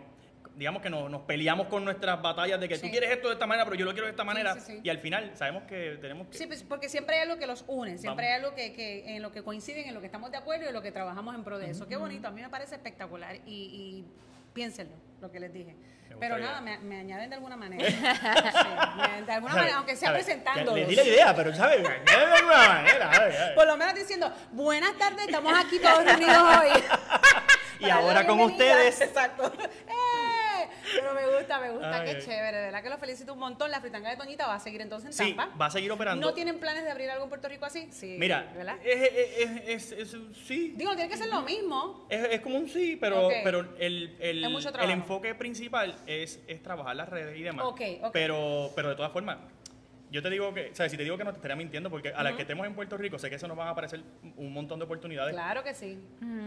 digamos que nos, nos peleamos con nuestras batallas de que Sí. tú quieres esto de esta manera, pero yo lo quiero de esta manera, sí, sí. y al final sabemos que tenemos que... Sí, pues, porque siempre hay algo que los une, siempre Vamos. hay algo que, que en lo que coinciden, en lo que estamos de acuerdo y en lo que trabajamos en pro de eso. Qué bonito, a mí me parece espectacular y, y piénsenlo, lo que les dije. Pero nada, me, me añaden de alguna manera. Sí, me- de alguna manera, aunque sea ¿Sabe? presentándolos. Le di la idea, pero ¿sabes? Me añade de alguna manera. Por lo menos diciendo, buenas tardes, estamos aquí todos reunidos hoy. Y ahora con bienvenida. ustedes. Exacto. Pero me gusta, me gusta, Ay, qué chévere. De verdad que lo felicito un montón. La fritanga de Toñita va a seguir entonces en Sí, Tampa. va a seguir operando. ¿No tienen planes de abrir algo en Puerto Rico así? Sí. Mira, ¿verdad? es, es, es, es- es- sí, Digo, tiene que ser lo mismo. Es, es como un sí, pero, pero el, el, el enfoque principal es, es trabajar las redes y demás. Ok, ok. Pero, pero de todas formas, yo te digo que, o sea, si te digo que no te estaría mintiendo, porque a las que estemos en Puerto Rico, sé que eso nos van a aparecer un montón de oportunidades Claro que sí.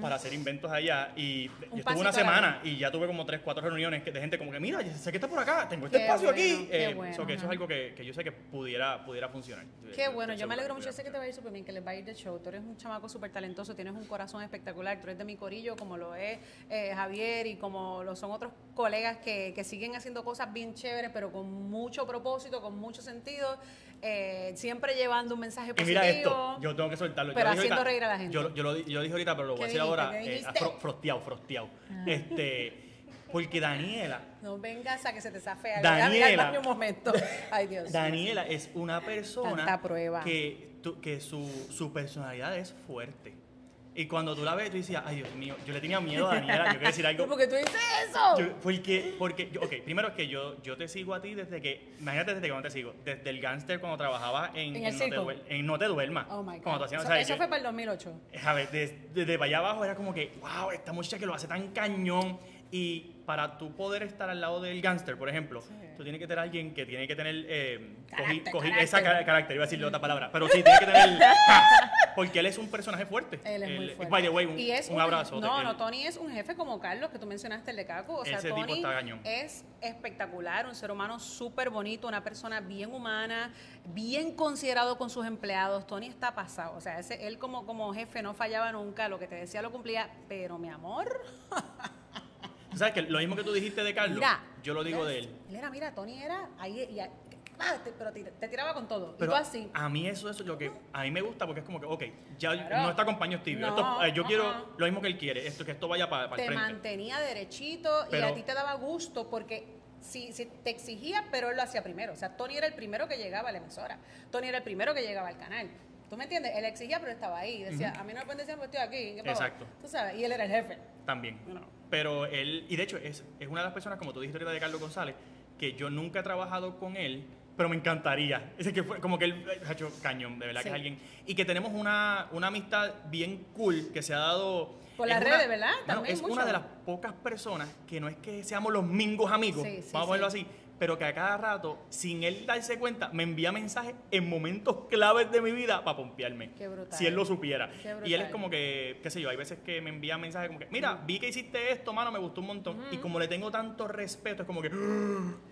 para hacer inventos allá. Y Un yo estuve una semana y ya tuve como tres, cuatro reuniones que- de gente como que, mira, sé que está por acá, tengo este Qué espacio bueno, aquí. qué Eh, bueno, so que eso es algo que, que yo sé que pudiera, pudiera funcionar. Qué bueno, yo me alegro mucho. Yo sé que te va a ir súper bien, que les va a ir de show. Tú eres un chamaco súper talentoso, tienes un corazón espectacular. Tú eres de mi corillo, como lo es eh, Javier y como lo son otros colegas que, que siguen haciendo cosas bien chéveres, pero con mucho propósito, con mucho sentido. Eh, siempre llevando un mensaje Y positivo. mira esto, yo tengo que soltarlo. Pero haciendo ahorita- reír a la gente. Yo, yo, lo, di- yo lo dije ahorita, pero lo voy a ¿Qué decir dijiste? ahora. ¿Qué eh, fro- frosteado, frosteado. Este, porque Daniela, No vengas a que se te zafe algo. Daniela. Mira, un momento. Ay, Dios. Daniela es una persona Tanta prueba. que, tu- que su, su personalidad es fuerte. Y cuando tú la ves, tú dices, ay Dios mío, yo le tenía miedo a Daniela, yo quiero decir algo. ¿Por qué tú dices eso? Yo- porque, porque yo- ok, primero es que yo, yo te sigo a ti desde que, imagínate desde que no te sigo, desde el gánster cuando trabajaba en, En el no, te en No Te Duermas. Oh my God. Cuando eso o sea, eso yo- fue para el 2008. a ver, desde, desde para allá abajo era como que, wow, esta muchacha que lo hace tan cañón. Y para tú poder estar al lado del gángster, por ejemplo, tú tienes que tener alguien que tiene que tener. Eh, Carácter, cogi- cogi- carácter. esa carácter, iba a decirle otra palabra. Pero sí, tiene que tener. porque él es un personaje fuerte. Él es muy fuerte. By the way, un, Y es un abrazo. No, no, Tony es un jefe como Carlos, que tú mencionaste, el de Caco. O sea, Ese tipo Tony es espectacular, un ser humano súper bonito, una persona bien humana, bien considerado con sus empleados. Tony está pasado. O sea, ese, él como, como jefe no fallaba nunca, lo que te decía lo cumplía. Pero, mi amor, Tú sabes que lo mismo que tú dijiste de Carlos, mira. yo lo digo mira, de él. Él era, mira, Tony era ahí, y, ah, te- pero te, te tiraba con todo. Pero y tú así. a mí eso es lo que a mí me gusta porque es como que, ok, ya Claro. no está con paños tibios. No, eh, yo quiero lo mismo que él quiere, esto que esto vaya para el te frente. mantenía derechito y a ti te daba gusto porque si, si te exigía, pero él lo hacía primero. O sea, Tony era el primero que llegaba a la emisora. Tony era el primero que llegaba al canal. ¿Tú me entiendes? Él exigía, pero estaba ahí. Decía, a mí no me pueden decir, pues estoy aquí. ¿qué pasó?". Exacto. Tú sabes, y él era el jefe. También. No. Pero él, y de hecho es, es una de las personas, como tú dijiste ahorita de Carlos González, que yo nunca he trabajado con él, pero me encantaría. Es que fue como que él, ha hecho cañón, de verdad que Sí. es alguien. Y que tenemos una, una amistad bien cool que se ha dado. Por las redes, ¿verdad? bueno, También es mucho. una de las pocas personas que no es que seamos los mingos amigos, Sí, sí, vamos a sí. así, pero que a cada rato, sin él darse cuenta, me envía mensajes en momentos claves de mi vida para pompearme. Qué brutal. Si él lo supiera. Qué Y él es como que, qué sé yo, hay veces que me envía mensajes como que, mira, vi que hiciste esto, mano, me gustó un montón. Y como le tengo tanto respeto, es como que,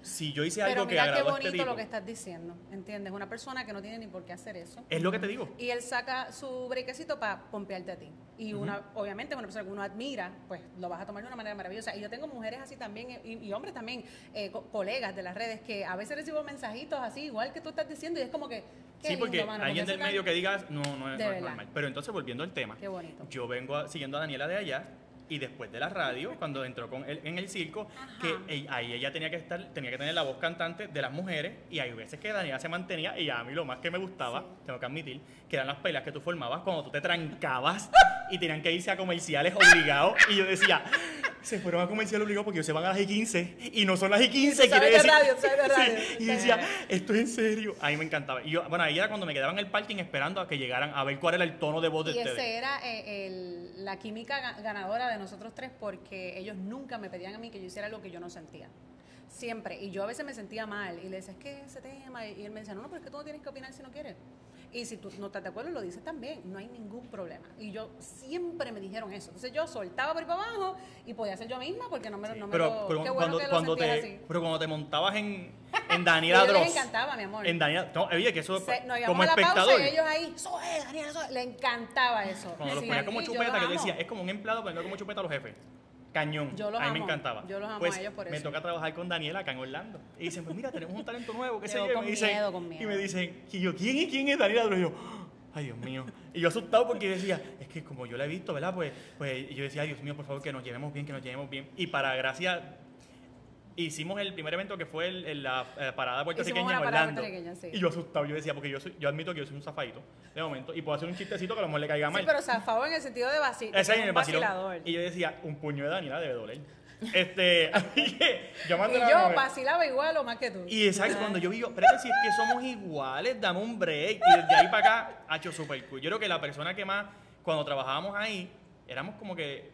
si yo hice Pero algo que mira qué agradó a este bonito tipo, lo que estás diciendo, ¿entiendes? Una persona que no tiene ni por qué hacer eso. es lo que te digo. Y él saca su brequecito para pompearte a ti. Y una, obviamente, una persona que uno admira, pues lo vas a tomar de una manera maravillosa. Y yo tengo mujeres así también, y, y hombres también, eh, co- colegas de las redes, que a veces recibo mensajitos así, igual que tú estás diciendo, y es como que. Sí, lindo, porque mano, alguien del medio que digas, no, no es, no es normal. Pero entonces, volviendo al tema, Qué bonito. yo vengo a- siguiendo a Daniela de allá y después de la radio, cuando entró con él en el circo, que ahí ella tenía que estar, tenía que tener la voz cantante de las mujeres y hay veces que Daniela se mantenía y a mí lo más que me gustaba, tengo que admitir, que eran las peleas que tú formabas cuando tú te trancabas y tenían que irse a comerciales obligados y yo decía, se fueron a comerciales obligados porque ellos se van a las I-15 y no son las I-15, Tú sabes quiere de decir... radio, Sí, y decía, esto es en serio. A mí me encantaba. Y yo, bueno, ahí era cuando me quedaba en el parking esperando a que llegaran a ver cuál era el tono de voz de Y ustedes. ese era eh, el- la química ga- ganadora de nosotros tres porque ellos nunca me pedían a mí que yo hiciera algo que yo no sentía. Siempre. Y yo a veces me sentía mal y le decía, es que ese tema. Y él me decía, no, no, pero es que tú no tienes que opinar si no quieres. Y si tú no estás de acuerdo, lo dices también. No hay ningún problema. Y yo siempre me dijeron eso. Entonces yo soltaba por ahí para abajo y podía ser yo misma porque no me, lo- no me pero, lo. pero bueno cuando, cuando te, así. pero cuando te montabas en, en Daniela ellos les Dross. encantaba, mi amor. En Daniela, no, oye, que eso Se- nos íbamos como a la pausa espectador. y ellos ahí, eso es, Daniela, eso es". Le encantaba eso. Cuando los Sí, ponía como yo chupeta, que yo decía, es como un empleado poniendo como chupeta a los jefes. Cañón. Yo los a mí me encantaba. Yo los amo pues, a ellos por Me eso. toca trabajar con Daniela acá en Orlando. Y dicen, pues mira, tenemos un talento nuevo, qué sé Yo yo. Y con me dicen, miedo, con miedo. Y me dicen, y yo, ¿quién es, quién es Daniela? Y yo, ay, Dios mío. Y yo asustado porque decía, es que como yo la he visto, ¿verdad? Pues, pues yo decía, ay, Dios mío, por favor, que nos llevemos bien, que nos llevemos bien. Y para gracia, hicimos el primer evento que fue el- el- la eh, parada puertorriqueña en Orlando. sí. Y yo asustado, yo decía, porque yo, soy, yo admito que yo soy un zafadito de momento y puedo hacer un chistecito que a lo mejor le caiga mal. Sí, pero zafado en el sentido de vacil Ese es un el vacilador. Y yo decía, un puño de Daniela debe doler. Este, yo Y la yo vacilaba igual o más que tú. Y exacto, cuando yo vi, yo, espérate, si es que somos iguales, dame un break. Y desde ahí para acá, ha hecho super cool. Yo creo que la persona que más, cuando trabajábamos ahí, éramos como que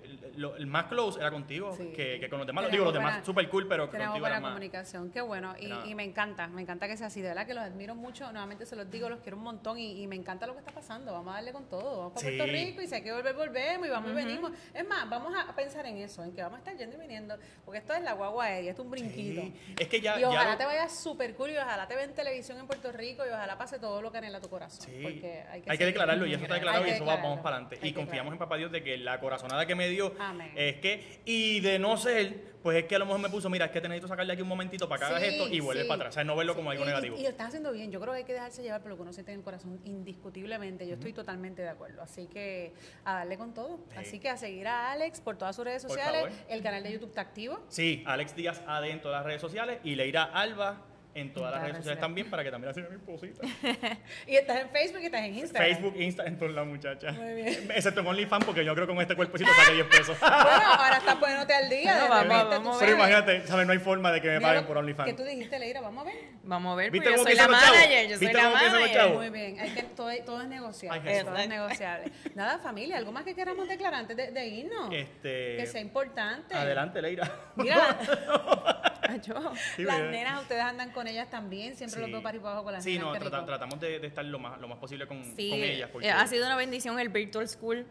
el, más close era contigo Sí. que, que con los demás. Tenemos Digo, los demás super cool, pero Tenemos contigo buena era más. comunicación, qué bueno. Y, me encanta, me encanta que sea así. De verdad que los admiro mucho. Nuevamente se los digo, los quiero un montón y, y me encanta lo que está pasando. Vamos a darle con todo. Vamos para Sí. Puerto Rico y si hay que volver, volvemos y vamos y venimos. Es más, vamos a pensar en eso, en que vamos a estar yendo y viniendo. Porque esto es la guagua aérea, esto es un brinquito. Sí. Es que ya. y ya ojalá lo- te vayas súper cool y ojalá te vean televisión en Puerto Rico y ojalá pase todo lo que anhela tu corazón. Sí. Porque hay que, hay que seguir. declararlo y eso está declarado y eso va, vamos para adelante. Y confiamos en. Papá Dios de que la corazonada que me dio Amén. es que, y de no ser, pues es que a lo mejor me puso, mira, es que te necesito sacarle aquí un momentito para que hagas Sí, esto y vuelves sí. para atrás. O sea, no verlo como algo Y- negativo. Y, lo estás haciendo bien. Yo creo que hay que dejarse llevar por lo que uno siente en el corazón, indiscutiblemente. Yo estoy totalmente de acuerdo. Así que a darle con todo. Sí. Así que a seguir a Alex por todas sus redes sociales. El canal de YouTube está activo. Sí, Alex Díaz AD en todas las redes sociales y Leira Alba en todas las redes sociales también para que también la sigan mi esposita. Y estás en Facebook y estás en Instagram. Facebook, Insta, en todas las muchachas. Muy bien. Excepto en OnlyFans porque yo creo que con este cuerpecito saque 10 pesos. Bueno, ahora estás poniéndote al día. No, de vamos, repente, vamos tú a Pero imagínate, ¿sabes? No hay forma de que me Mira paguen lo por OnlyFans. que tú dijiste, Leira? Vamos a ver. Vamos a ver, ¿Viste porque yo soy la manager, yo soy ¿Viste la manager. Muy bien. Hay que, todo, todo es negociable. Todo es negociable. Nada, familia, ¿algo más que queramos declarar antes de, de irnos? Este, Que sea importante. Adelante, Leira. Mira, yo. Sí, las nenas, ustedes andan con ellas también. Siempre los Sí. veo para abajo con las Sí, nenas. no, trata- rico. tratamos de, de estar lo más, lo más posible con, Sí, con ellas. Porque eh, ha sido una bendición el Virtual School.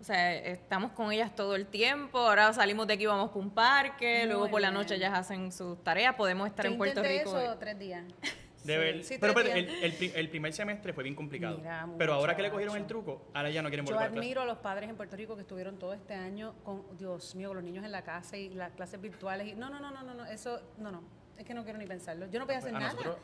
O sea, estamos con ellas todo el tiempo. Ahora salimos de aquí, vamos para un parque. Muy luego por la noche ellas hacen sus tareas. Podemos estar Yo en Puerto Rico. eso tres días. de Sí, ver- sí, pero espérate, el, el el primer semestre fue bien complicado. Mira, pero ahora que le cogieron el truco, ahora ya no quieren Yo volver a clase. admiro a los padres en Puerto Rico que estuvieron todo este año con, Dios mío, con los niños en la casa y las clases virtuales. Y, no, no, no, no, no, eso, no, no. Es que no quiero ni pensarlo. Yo no podía hacer A nada. nosotros-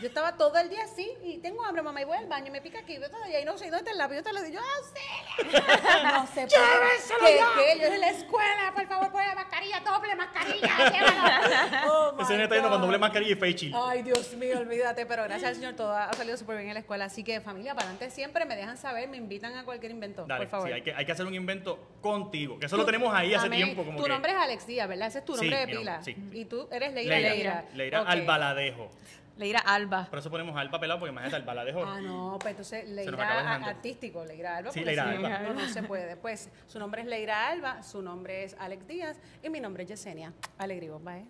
Yo estaba todo el día así y tengo hambre, mamá, y voy al baño y me pica aquí, y ahí no sé dónde está el lápiz. Yo te lo digo, yo auxilio. no sé por qué. ¿Qué? Yo en la escuela, por favor, pon la mascarilla, doble mascarilla, llévala. Oh, my Ese está yendo con doble mascarilla y face shield. Ay, Dios mío, olvídate, pero gracias al Señor todo ha salido súper bien en la escuela. Así que familia, para adelante siempre me dejan saber, me invitan a cualquier invento, Dale, por favor. sí, hay que, hay que hacer un invento contigo. Que eso lo tenemos ahí hace tiempo. Como tu que, nombre es Alex Díaz, ¿verdad? Ese es tu Sí, nombre de mi nombre, pila. sí. Y tú eres Leira Leira. Leira Ok. Albaladejo. Leira Alba. Por eso ponemos Alba pelado, porque imagínate, Alba la dejó. Ah, no, pues entonces Leira artístico, Leira Alba. Sí, Leira Alba. No, no se puede. Pues su nombre es Leira Alba, su nombre es Alex Díaz y mi nombre es Yesenia Alegría ¿eh?